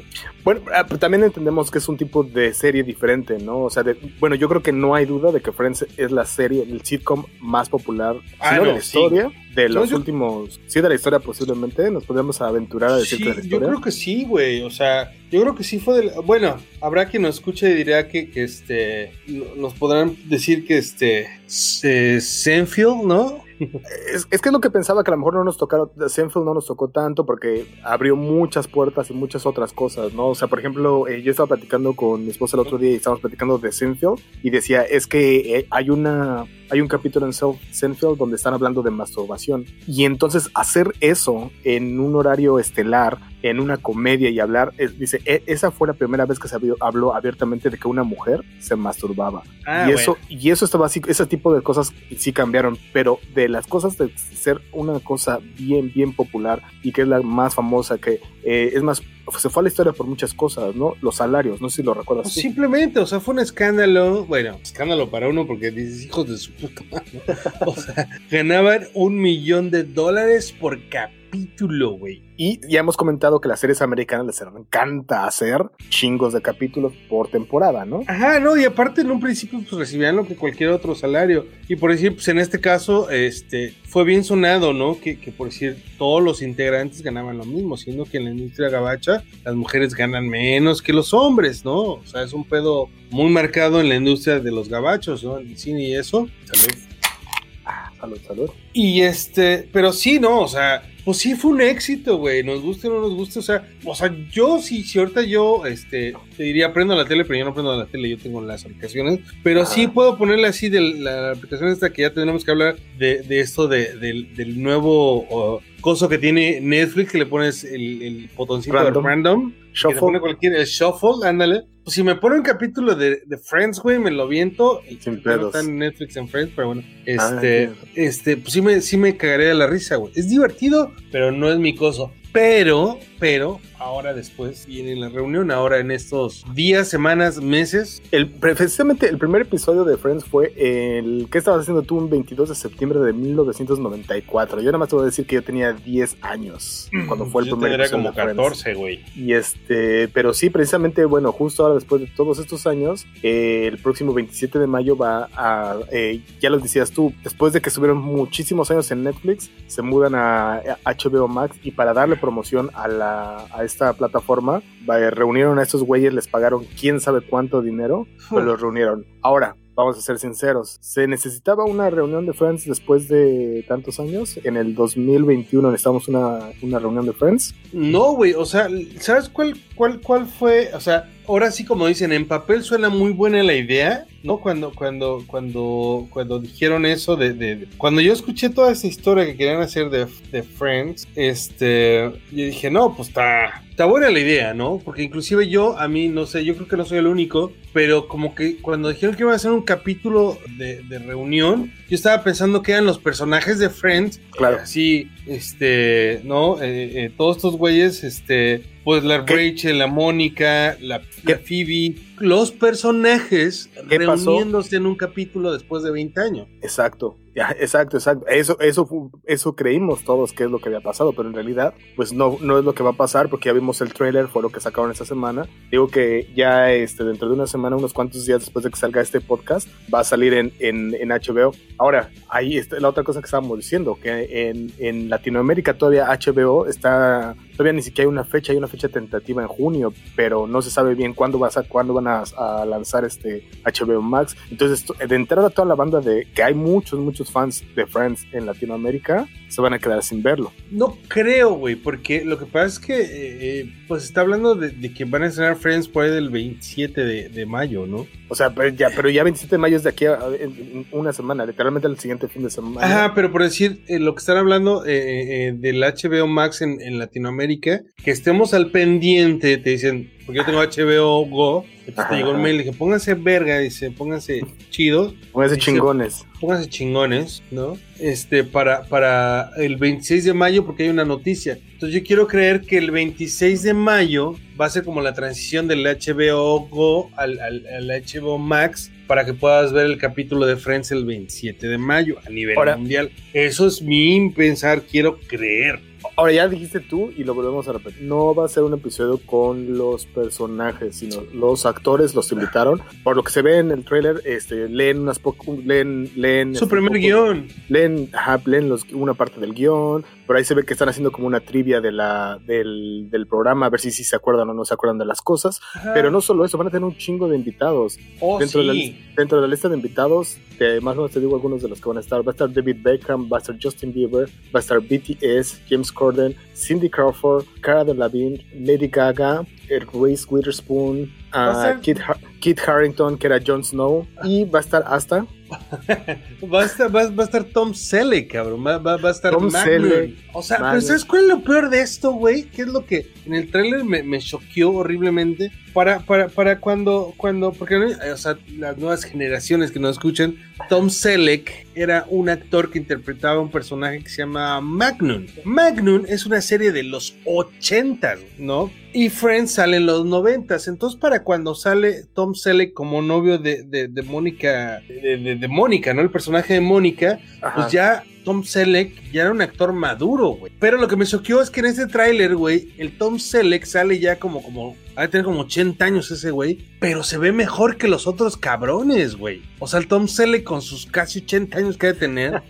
Bueno, ah, también entendemos que es un tipo de serie diferente, ¿no? O sea, bueno, yo creo que no hay duda de que Friends es la serie, el sitcom más popular ah, de la historia, de los últimos, sí, de la historia posiblemente, nos podríamos aventurar a decir que de la historia. Yo creo que sí, güey, o sea, yo creo que sí fue de bueno, habrá quien nos escuche y dirá que, que este, nos podrán decir que este, Senfield, ¿no? Es, es, que es lo que pensaba que a lo mejor no nos tocaron, Senfield no nos tocó tanto porque abrió muchas puertas y muchas otras cosas, ¿no? O sea, por ejemplo, eh, yo estaba platicando con mi esposa el otro día y estábamos platicando de Senfield y decía, es que eh, hay una hay un capítulo en Senfield donde están hablando de masturbación. Y entonces hacer eso en un horario estelar, en una comedia y hablar, dice, e, esa fue la primera vez que se habló abiertamente de que una mujer se masturbaba. Ah, y, eso, y eso estaba así, ese tipo de cosas sí cambiaron, pero de las cosas de ser una cosa bien, bien popular y que es la más famosa, que eh, es más se fue a la historia por muchas cosas, ¿no? Los salarios, no sé si lo recuerdas. Pues simplemente, o sea, fue un escándalo, bueno, escándalo para uno porque dices hijos de su. O sea, ganaban un millón de dólares por capítulo, güey. Y ya hemos comentado que las series americanas les encanta hacer chingos de capítulos por temporada, ¿no? Ajá, no, y aparte en un principio pues recibían lo que cualquier otro salario. Y por decir, pues en este caso, este, fue bien sonado, ¿no? Que, que por decir, todos los integrantes ganaban lo mismo, siendo que en la industria gabacha las mujeres ganan menos que los hombres, ¿no? O sea, es un pedo muy marcado en la industria de los gabachos, ¿no? El cine y eso. Salud. Ah, salud, salud. Y este, pero sí, ¿no? O sea, pues sí fue un éxito, güey. Nos guste o no nos guste. O sea, o sea, yo sí, si ahorita yo, este, te diría, prendo la tele, pero yo no prendo la tele, yo tengo las aplicaciones. Pero sí puedo ponerle así de la aplicación esta que ya tenemos que hablar de, de esto de, del nuevo coso que tiene Netflix, que le pones el, el botoncito random. de random. Shuffle. Que pone cualquier, el shuffle, ándale. Pues si me pone un capítulo de, de Friends, güey, me lo viento. Sin pedos. No está en Netflix en Friends, pero bueno. Ah, este, este, pues sí me, sí me cagaré de la risa, güey. Es divertido, pero no es mi coso. Pero, pero, ahora después viene la reunión, ahora en estos días, semanas, meses. El, precisamente el primer episodio de Friends fue el que estabas haciendo tú un 22 de septiembre de 1994. Yo nada más te voy a decir que yo tenía 10 años cuando fue el yo primer episodio. como 14, güey. Y este, pero sí, precisamente, bueno, justo ahora después de todos estos años, eh, el próximo 27 de mayo va a, eh, ya lo decías tú, después de que estuvieron muchísimos años en Netflix, se mudan a HBO Max y para darle promoción a la a esta plataforma, reunieron a estos güeyes, les pagaron quién sabe cuánto dinero, pero los reunieron. Ahora, vamos a ser sinceros, ¿se necesitaba una reunión de Friends después de tantos años? En el 2021 necesitamos una, una reunión de Friends. No, güey, o sea, ¿sabes cuál, cuál, cuál fue? O sea, ahora sí como dicen, en papel suena muy buena la idea, ¿no? Cuando, cuando, cuando, cuando dijeron eso de, Cuando yo escuché toda esa historia que querían hacer de, de Friends, este... Yo dije, no, pues está... Está buena la idea, ¿no? Porque inclusive yo, a mí, no sé, yo creo que no soy el único, pero como que cuando dijeron que iba a hacer un capítulo de, reunión, yo estaba pensando que eran los personajes de Friends, claro. así, este, ¿no? Eh, eh, todos estos güeyes, este, pues la Rachel, la Mónica, la, Phoebe, los personajes reuniéndose en un capítulo después de 20 años. Exacto, exacto, exacto. Eso, eso, eso creímos todos que es lo que había pasado, pero en realidad, pues no, no es lo que va a pasar porque ya vimos el trailer, fue lo que sacaron esta semana. Digo que ya este, dentro de una semana, unos cuantos días después de que salga este podcast, va a salir en, en, HBO. Ahora, ahí está la otra cosa que estábamos diciendo, que en, en Latinoamérica todavía HBO está, todavía ni siquiera hay una fecha, hay una fecha tentativa en junio, pero no se sabe bien cuándo, va a, cuándo van a, a lanzar este HBO Max. Entonces, de entrada toda la banda de que hay muchos, muchos fans de Friends en Latinoamérica, se van a quedar sin verlo. No creo, güey, porque lo que pasa es que, eh, eh, pues está hablando de, que van a estrenar Friends por ahí del 27 de, mayo, ¿no? O sea, pero ya, pero ya 27 de mayo es de aquí a, una semana, literalmente el siguiente fin de semana. Ajá, pero por decir, eh, lo que están hablando del HBO Max en, en Latinoamérica, que estemos al pendiente, te dicen, porque yo tengo HBO Go, entonces te llegó un mail y dije, pónganse verga, dice, pónganse chidos. Pónganse chingones. Pónganse chingones, ¿no? Este, para, para el 26 de mayo, porque hay una noticia. Entonces yo quiero creer que el 26 de mayo va a ser como la transición del HBO Go al, al, HBO Max para que puedas ver el capítulo de Friends el 27 de mayo a nivel mundial. Eso es mi pensar, quiero creer. Ahora ya dijiste tú y lo volvemos a repetir. No va a ser un episodio con los personajes, sino los actores los invitaron. Por lo que se ve en el trailer, este, leen unas leen, leen su este, primer guion. Leen, leen los, una parte del guion. Por ahí se ve que están haciendo como una trivia de la, del, del programa, a ver si, si se acuerdan o no se acuerdan de las cosas. Pero no solo eso, van a tener un chingo de invitados. Oh, dentro, sí. de la, dentro de la lista de invitados, te, más o menos te digo algunos de los que van a estar. Va a estar David Beckham, va a estar Justin Bieber, va a estar BTS, James Corden, Cindy Crawford, Cara Delevingne, Lady Gaga, Reese Witherspoon, uh, Kit, Har Kit Harrington, que era Jon Snow, y va a estar hasta va, a estar, va, va, a estar Tom Selleck, cabrón. Va, va, va a estar Tom Selleck. O sea, Magnum. pero ¿sabes cuál es lo peor de esto, güey? ¿Qué es lo que en el tráiler me, me choqueó horriblemente? Para, para, para cuando, cuando, porque o sea, las nuevas generaciones que nos escuchan, Tom Selleck era un actor que interpretaba un personaje que se llama Magnum. Magnum es una serie de los 80, ¿no? Y Friends sale en los 90. Entonces, para cuando sale Tom Selleck como novio de, de, de Mónica, de, de, de Mónica, ¿no? El personaje de Mónica, pues ya Tom Selleck ya era un actor maduro, güey. Pero lo que me choqueó es que en este tráiler, güey, el Tom Selleck sale ya como, como, ha de tener como 80 años ese güey, pero se ve mejor que los otros cabrones, güey. O sea, el Tom Selleck con sus casi 80 años que ha de tener,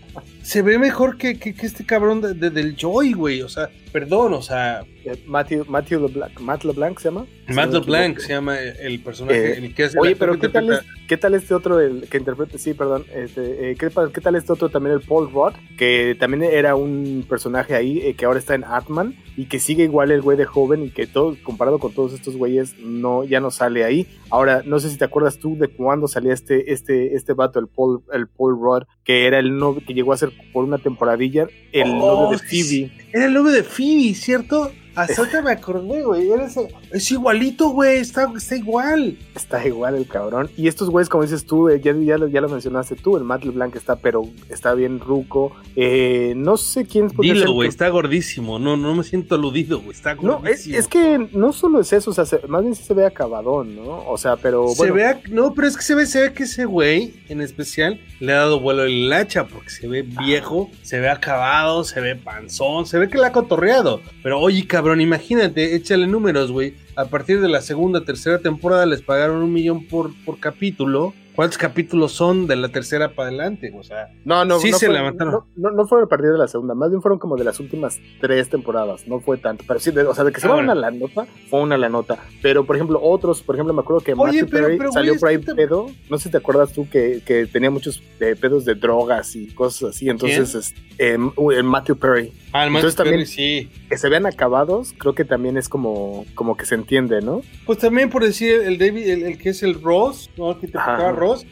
se ve mejor que, que, que este cabrón de, de, del Joy, güey. O sea, perdón, o sea. Matthew, Matthew LeBlanc, Matt LeBlanc se llama. Matt LeBlanc se llama el personaje. Eh, el que es oye, pero ¿qué tal, es, ¿qué tal, este otro el que interpreta? Sí, perdón. Este, eh, ¿qué, ¿qué, tal este otro también, el Paul Rudd? Que también era un personaje ahí eh, que ahora está en Atman y que sigue igual el güey de joven y que todo, comparado con todos estos güeyes, no, ya no sale ahí. Ahora, no sé si te acuerdas tú de cuándo salía este, este, este vato, el Paul, el Paul Rudd, que era el novio, que llegó a ser por una temporadilla el oh, novio de Phoebe. Era el novio de Phoebe, ¿cierto? Hasta ahorita me acordé, güey. Es igualito, güey. Está, está igual. Está igual el cabrón. Y estos güeyes, como dices tú, ya, ya, ya, lo mencionaste tú, el Matt LeBlanc está, pero está bien ruco. Eh, no sé quién Dilo, güey, está gordísimo. No, no me siento aludido, güey. Está gordísimo. No, es, es, que no solo es eso, o sea, se, más bien sí se ve acabadón, ¿no? O sea, pero. Se ve, no, pero es que se ve, se ve que ese güey, en especial, le ha dado vuelo el hacha porque se ve viejo, se ve acabado, se ve panzón, se ve que le ha cotorreado. Pero oye, cabrón, imagínate, échale números, güey. A partir de la segunda, tercera temporada les pagaron un millón por, por capítulo. ¿Cuántos capítulos son de la tercera para adelante? O sea, no, no, sí no se fue, levantaron. No, no, no, fueron a partir de la segunda, más bien fueron como de las últimas tres temporadas, no fue tanto. Pero sí, de, o sea, de que se Ah, va una la nota, fue una la nota. Pero, por ejemplo, otros, por ejemplo, me acuerdo que Oye, Matthew pero- Perry pero, salió güey, por ahí te- pedo. No sé si te acuerdas tú que, que tenía muchos eh, pedos de drogas y cosas así. Entonces, es, eh, el Matthew Perry, Ah, el Entonces Matthew también- Perry, sí. que se vean acabados, creo que también es como, como que se entiende, ¿no? Pues también por decir el David, el, el que es el Ross, ¿no? Que te Ajá.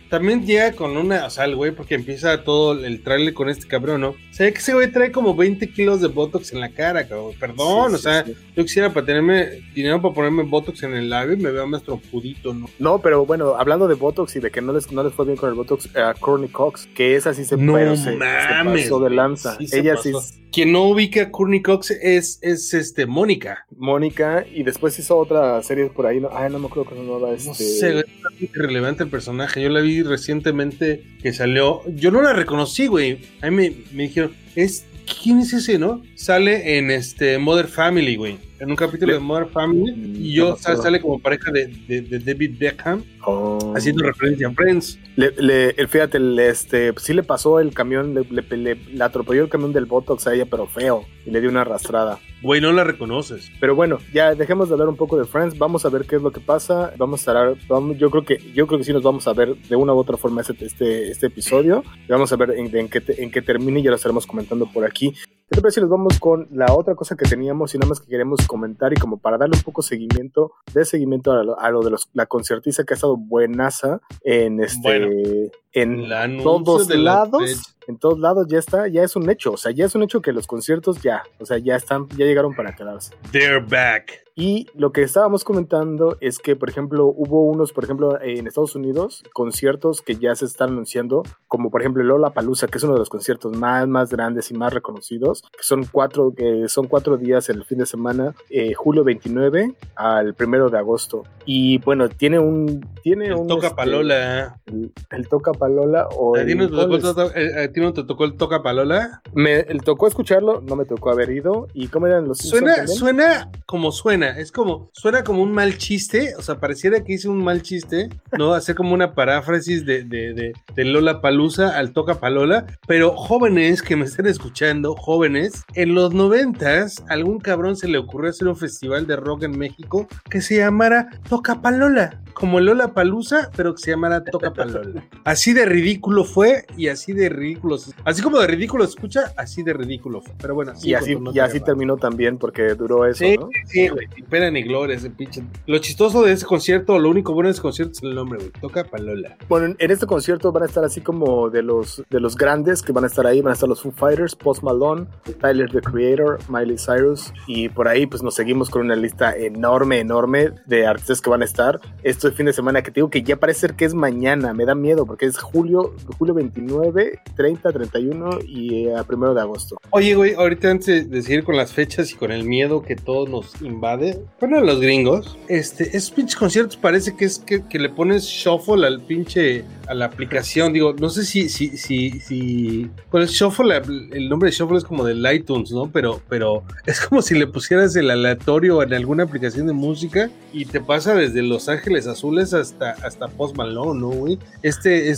También llega con una, o sea, el güey, porque empieza todo el trailer con este cabrón, ¿no? Se ve que ese güey trae como 20 kilos de Botox en la cara, cabrón. Perdón, Sí, o sí, sea, sí. yo quisiera para tenerme dinero para ponerme Botox en el labio y me veo más trompudito, ¿no? No, pero bueno, hablando de Botox y de que no les, no les fue bien con el Botox a Courtney Cox, que esa sí se, No pero se, se mames, pasó de lanza. Ella sí es Quien no ubica a Courtney Cox es, es este, Mónica. Mónica y después hizo otra serie por ahí. No, ay, no me acuerdo cómo se llamaba. Este... No sé, muy relevante el personaje. Yo la vi recientemente que salió. Yo no la reconocí, güey. A mí me, me dijeron, es. ¿Quién es ese, no? Sale en este Mother Family, güey. En un capítulo de Mother Family. Mm, Y yo sale, como pareja de, de- de David Beckham, Oh. haciendo referencia a Friends. Le, le- el- fíjate, le, este, sí le pasó el camión, le, atropelló el camión del Botox a ella, pero feo, y le dio una arrastrada. Güey, no la reconoces. Pero bueno, ya dejemos de hablar un poco de Friends, vamos a ver qué es lo que pasa, vamos a vamos, yo creo que, yo creo que sí nos vamos a ver de una u otra forma este, este, este episodio, y vamos a ver en, en qué, en qué termine y ya lo estaremos comentando por aquí. ¿Qué te parece si nos vamos con la otra cosa que teníamos y nada más que queremos comentar y como para darle un poco seguimiento, de seguimiento a lo, a lo de los, la conciertiza que ha estado buenaza en este, en todos lados, en todos lados ya está, ya es un hecho, o sea, ya es un hecho que los conciertos ya, o sea, ya están, ya llegaron para quedarse. They're back. Y lo que estábamos comentando es que, por ejemplo, hubo unos, por ejemplo, en Estados Unidos, conciertos que ya se están anunciando, como por ejemplo Lola Palusa, que es uno de los conciertos más, más grandes y más reconocidos, que son cuatro, que son cuatro días en el fin de semana, eh, julio 29 al primero de agosto. Y bueno, tiene un, tiene El un toca este, palola. el, el toca Palola o ¿A ti, no te tocó, eh, ¿A ti no te tocó el Toca Palola? Me tocó escucharlo, no me tocó haber ido. ¿Y cómo eran los Suena, suena como suena, es como, suena como un mal chiste, o sea, pareciera que hice un mal chiste, ¿no? Hacer como una paráfrasis de, de, de, de Lola Palusa al Toca Palola, pero jóvenes que me estén escuchando, jóvenes, en los noventas, algún cabrón se le ocurrió hacer un festival de rock en México que se llamara Toca Palola como Lola Palusa, pero que se llamara Toca Palola. Así de ridículo fue y así de ridículo, así como de ridículo escucha, así de ridículo fue. Pero bueno, y así, y así terminó también porque duró eso, sí, ¿no? Sí, güey, ni pena ni gloria ese pinche. Lo chistoso de ese concierto, lo único bueno de ese concierto es el nombre, güey, Toca Palola. Bueno, en este concierto van a estar así como de los de los grandes que van a estar ahí, van a estar los Foo Fighters, Post Malone, Tyler the Creator, Miley Cyrus y por ahí pues nos seguimos con una lista enorme, enorme de artistas que van a estar. Esto fin de semana que te digo que ya parece ser que es mañana, me da miedo porque es julio, julio 29, 30, 31 y a primero de agosto. Oye, güey, ahorita antes de seguir con las fechas y con el miedo que todo nos invade, bueno, los gringos, este, esos pinches conciertos parece que es que, que le pones shuffle al pinche a la aplicación. Digo, no sé si, si, si, si. Pues Shuffle, el nombre de Shuffle es como del iTunes, ¿no? Pero, pero es como si le pusieras el aleatorio en alguna aplicación de música y te pasa desde Los Ángeles Azules hasta, hasta Post Malone, ¿no, güey? Este,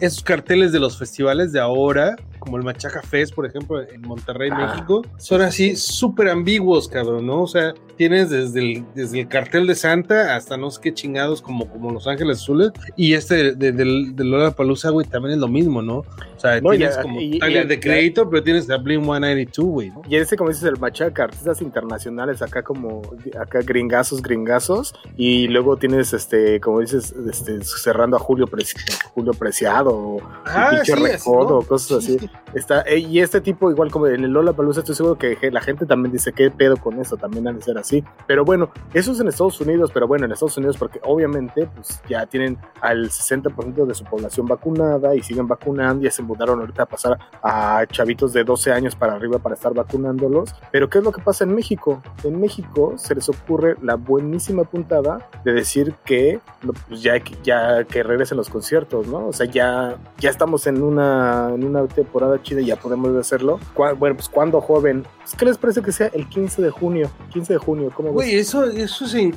estos carteles de los festivales de ahora, como el Machaca Fest, por ejemplo, en Monterrey, Ah. México, son así súper ambiguos, cabrón, ¿no? O sea, tienes desde el, desde el cartel de Santa hasta no sé qué chingados como, como Los Ángeles Azules y este de, de Lola Palusa, güey, también es lo mismo, ¿no? O sea, No, tienes ya- como y- Tyler y- de Creator, pero tienes a Blink 192, güey, ¿no? Y ese, como dices, el machaca, artistas internacionales, acá como, acá gringazos, gringazos, y luego tienes, este, como dices, este, cerrando a Julio, Preci- Julio Preciado, o Ah, sí, cosas Sí, así. Está, eh, y este tipo, igual como en el Lola Palusa, estoy seguro que la gente también dice, ¿qué pedo con eso? También han de ser así. Pero bueno, eso es en Estados Unidos, pero bueno, en Estados Unidos, porque obviamente, pues ya tienen al 60% de su población vacunada y siguen vacunando, ya se mudaron ahorita a pasar a chavitos de 12 años para arriba para estar vacunándolos. Pero ¿qué es lo que pasa en México? En México se les ocurre la buenísima puntada de decir que pues ya, ya que regresen los conciertos, ¿no? O sea, ya, ya estamos en una, en una temporada y ya podemos hacerlo. Bueno, pues cuando joven, pues, ¿qué les parece que sea el 15 de junio? 15 de junio, ¿cómo ves? Güey, eso, eso es en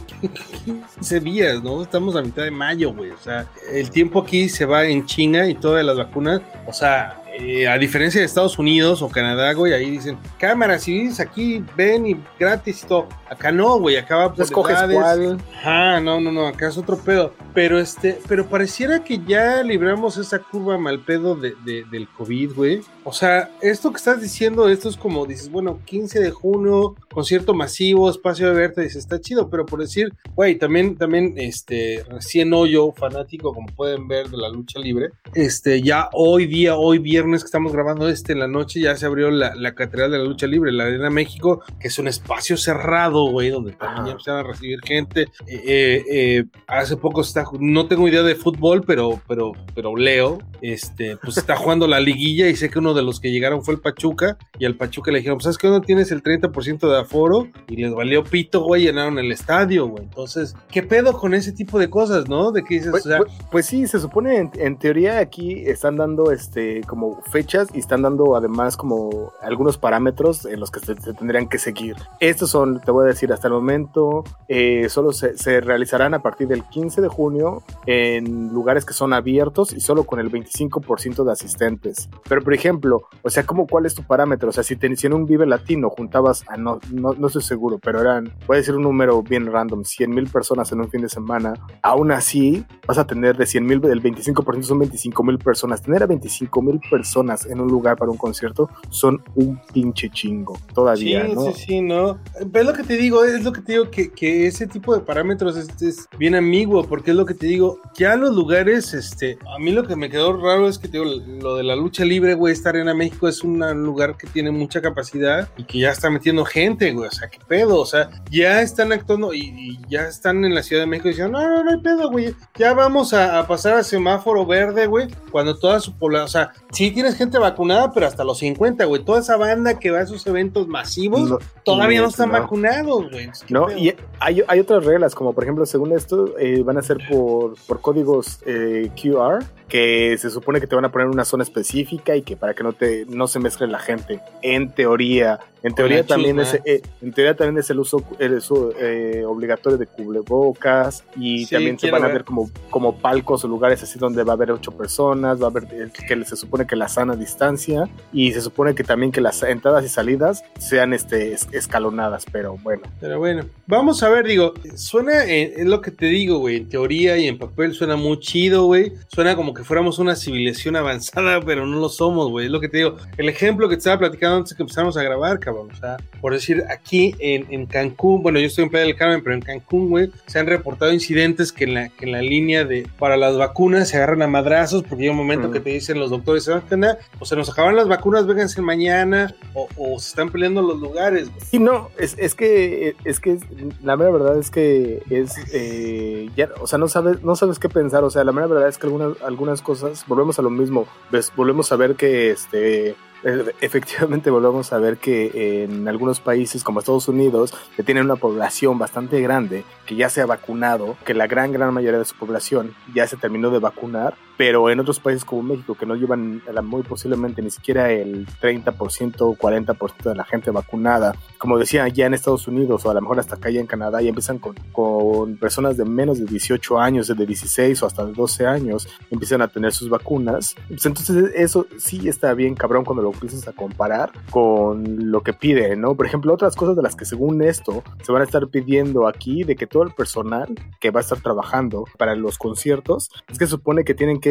15 días, ¿no? Estamos a mitad de mayo, güey. O sea, el tiempo aquí se va en China y todas las vacunas, o sea, eh, a diferencia de Estados Unidos o Canadá, güey, ahí dicen, cámara, si vives aquí, ven y gratis y todo. Acá no, güey, acá va por Escoges cuál. Ajá, no, no, no, acá es otro pedo. Pero este, pero pareciera que ya libramos esa curva mal pedo de, de- del COVID, güey. O sea, esto que estás diciendo, esto es como dices, bueno, 15 de junio, concierto masivo, espacio abierto, dices, está chido, pero por decir, güey, también, también, este, recién hoyo, fanático, como pueden ver, de la lucha libre, este, ya hoy día, hoy viernes que estamos grabando este en la noche, ya se abrió la, la Catedral de la Lucha Libre, la Arena México, que es un espacio cerrado, güey, donde también empezaron a recibir gente. Eh, eh, eh, hace poco está, no tengo idea de fútbol, pero, pero, pero leo, este, pues está jugando la liguilla y sé que uno de los que llegaron fue el Pachuca y al Pachuca le dijeron, pues sabes que no tienes el 30% de aforo y les valió pito, güey, llenaron el estadio, güey. Entonces, ¿qué pedo con ese tipo de cosas, no? De que dices, Pues, o sea, pues- pues sí, se supone en, en teoría aquí están dando este como fechas y están dando además como algunos parámetros en los que se, se tendrían que seguir. Estos son, te voy a decir, hasta el momento eh, solo se, se realizarán a partir del 15 de junio en lugares que son abiertos y solo con el 25% de asistentes. Pero por ejemplo, o sea, ¿cómo, ¿cuál es tu parámetro? O sea, si te si en un Vive Latino juntabas a no, no, no estoy seguro, pero eran, voy a decir un número bien random, 100 mil personas en un fin de semana, aún así vas a tener de 100 mil, el 25% son 25 mil personas. Tener a 25 mil personas en un lugar para un concierto son un pinche chingo todavía, sí, ¿no? sí, sí, no. Es lo que te digo, es lo que te digo, que, que ese tipo de parámetros es, es bien ambiguo, porque es lo que te digo, ya los lugares, este, a mí lo que me quedó raro es que te digo, lo de la lucha libre, güey, esta Arena México es un lugar que tiene mucha capacidad y que ya está metiendo gente, güey, o sea, qué pedo, o sea, ya están actuando y, y ya están en la Ciudad de México diciendo, no, no, no hay pedo, güey, ya vamos a, a pasar a semáforo verde, güey, cuando toda su población, o sea, sí tienes gente vacunada, pero hasta los 50, güey, toda esa banda que va a esos eventos masivos, No, todavía no no, están no. vacunados, güey. No, pedo. y hay, hay otras reglas, como por ejemplo, según esto, eh, van a ser por, por códigos eh, QR que se supone que te van a poner una zona específica y que para que no te no se mezcle la gente. En teoría, en teoría también es eh, en teoría también es el uso el uso eh, obligatorio de cubrebocas y también se van a ver como como palcos o lugares así donde va a haber ocho personas, va a haber eh, que se supone que la sana distancia y se supone que también que las entradas y salidas sean este escalonadas, pero bueno. Pero bueno, vamos a ver, digo, suena es lo que te digo, güey, en teoría y en papel suena muy chido, güey. Suena como que fuéramos una civilización avanzada, pero no lo somos, güey. Es lo que te digo. El ejemplo que te estaba platicando antes que empezamos a grabar, cabrón. O sea, por decir, aquí en, en Cancún, bueno, yo estoy en Playa del Carmen, pero en Cancún, güey, se han reportado incidentes que en la, que en la línea de para las vacunas se agarran a madrazos, porque hay un momento que te dicen los doctores, ¿se van a O se nos acaban las vacunas, vénganse mañana, o, o, se están peleando los lugares. Güey. Sí, no, es, es que, es que la mera verdad es que es, eh, ya, o sea, no sabes, no sabes qué pensar, o sea, la mera verdad es que algunas, algunas cosas, volvemos a lo mismo, volvemos a ver que este efectivamente volvemos a ver que en algunos países como Estados Unidos, que tienen una población bastante grande, que ya se ha vacunado, que la gran, gran mayoría de su población ya se terminó de vacunar, pero en otros países como México, que no llevan muy posiblemente ni siquiera el 30% o 40% de la gente vacunada, como decía, ya en Estados Unidos o a lo mejor hasta acá ya en Canadá, ya empiezan con, con personas de menos de 18 años, de 16 o hasta de 12 años, empiezan a tener sus vacunas. Pues entonces eso sí está bien cabrón cuando lo empiezas a comparar con lo que pide, ¿no? Por ejemplo, otras cosas de las que según esto se van a estar pidiendo aquí, de que todo el personal que va a estar trabajando para los conciertos, es que supone que tienen que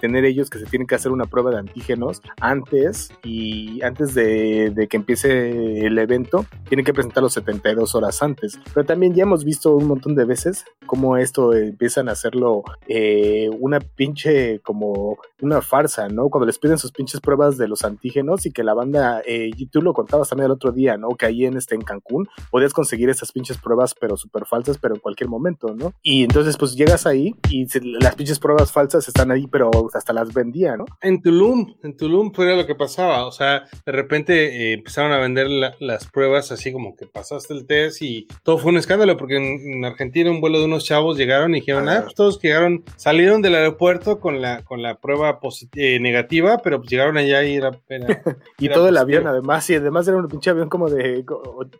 tener ellos que se tienen que hacer una prueba de antígenos antes y antes de, de que empiece el evento, tienen que presentarlo 72 horas antes. Pero también ya hemos visto un montón de veces cómo esto empiezan a hacerlo eh, una pinche como una farsa, ¿no? Cuando les piden sus pinches pruebas de los antígenos y que la banda, eh, y tú lo contabas también el otro día, ¿no? Que ahí en, este, en Cancún podías conseguir esas pinches pruebas, pero súper falsas, pero en cualquier momento, ¿no? Y entonces, pues llegas ahí y las pinches pruebas falsas están ahí, pero hasta las vendía, ¿no? En Tulum, en Tulum fue lo que pasaba, o sea, de repente eh, empezaron a vender las pruebas así como que pasaste el test y todo fue un escándalo porque en, Argentina un vuelo de unos chavos llegaron y dijeron, ah, pues todos llegaron, salieron del aeropuerto con la, con la prueba eh, negativa, pero pues llegaron allá y era... y todo el avión además, y además era un pinche avión como de,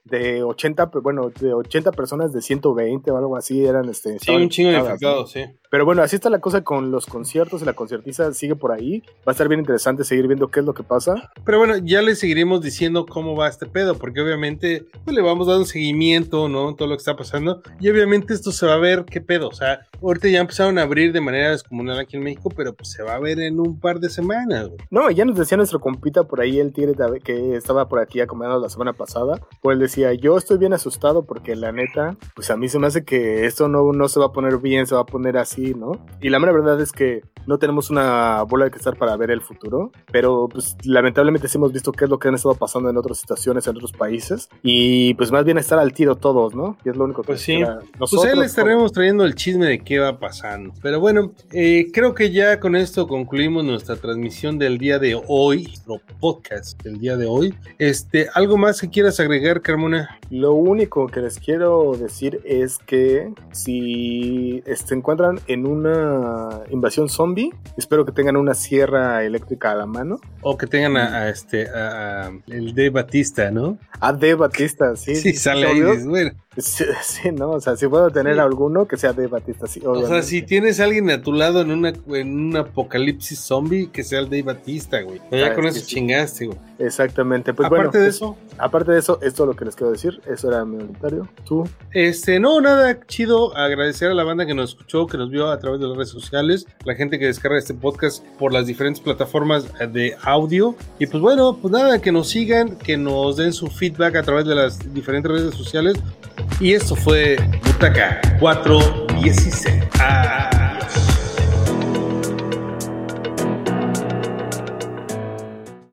de 80, bueno, de 80 personas de 120 o algo así, eran este... Sí, un chingo de infectados, sí. Pero bueno, así está la cosa con los conciertos y la conciertiza sigue por ahí. Va a estar bien interesante seguir viendo qué es lo que pasa. Pero bueno, ya le seguiremos diciendo cómo va este pedo, porque obviamente pues, le vamos dando seguimiento, ¿no? Todo lo que está pasando. Y obviamente esto se va a ver qué pedo. O sea, ahorita ya empezaron a abrir de manera descomunal aquí en México, pero pues se va a ver en un par de semanas. No, ya nos decía nuestro compita por ahí, el tigre que estaba por aquí acomodado la semana pasada. Pues él decía, yo estoy bien asustado porque la neta, pues a mí se me hace que esto no, no se va a poner bien, se va a poner así ¿no? Y la mera verdad es que no tenemos una bola de cristal para ver el futuro, pero pues lamentablemente sí hemos visto qué es lo que han estado pasando en otras situaciones, en otros países, y pues más bien estar al tiro todos, ¿no? Y es lo único que Pues sí, nosotros, pues ahí le estaremos trayendo el chisme de qué va pasando. Pero bueno, eh, creo que ya con esto concluimos nuestra transmisión del día de hoy, nuestro podcast del día de hoy. Este, ¿algo más que quieras agregar, Carmona? Lo único que les quiero decir es que si se encuentran en una invasión zombie. Espero que tengan una sierra eléctrica a la mano. O que tengan a, este a, el de Batista, ¿no? A de Batista, sí. Sí, sale ahí, bueno. Sí, no, o sea, si puedo tener alguno que sea de Batista, sí. O sea, si tienes a alguien a tu lado en una en un apocalipsis zombie, que sea el de Batista, güey. Ya con eso chingaste, güey. Exactamente. Pues aparte de eso. Aparte de eso, esto es lo que les quiero decir. Eso era mi comentario. ¿Tú? Este, no, nada chido. Agradecer a la banda que nos escuchó, que nos vio a través de las redes sociales, la gente que descarga este podcast por las diferentes plataformas de audio. Y pues bueno, pues nada, que nos sigan, que nos den su feedback a través de las diferentes redes sociales y esto fue Butaca 416. Ah.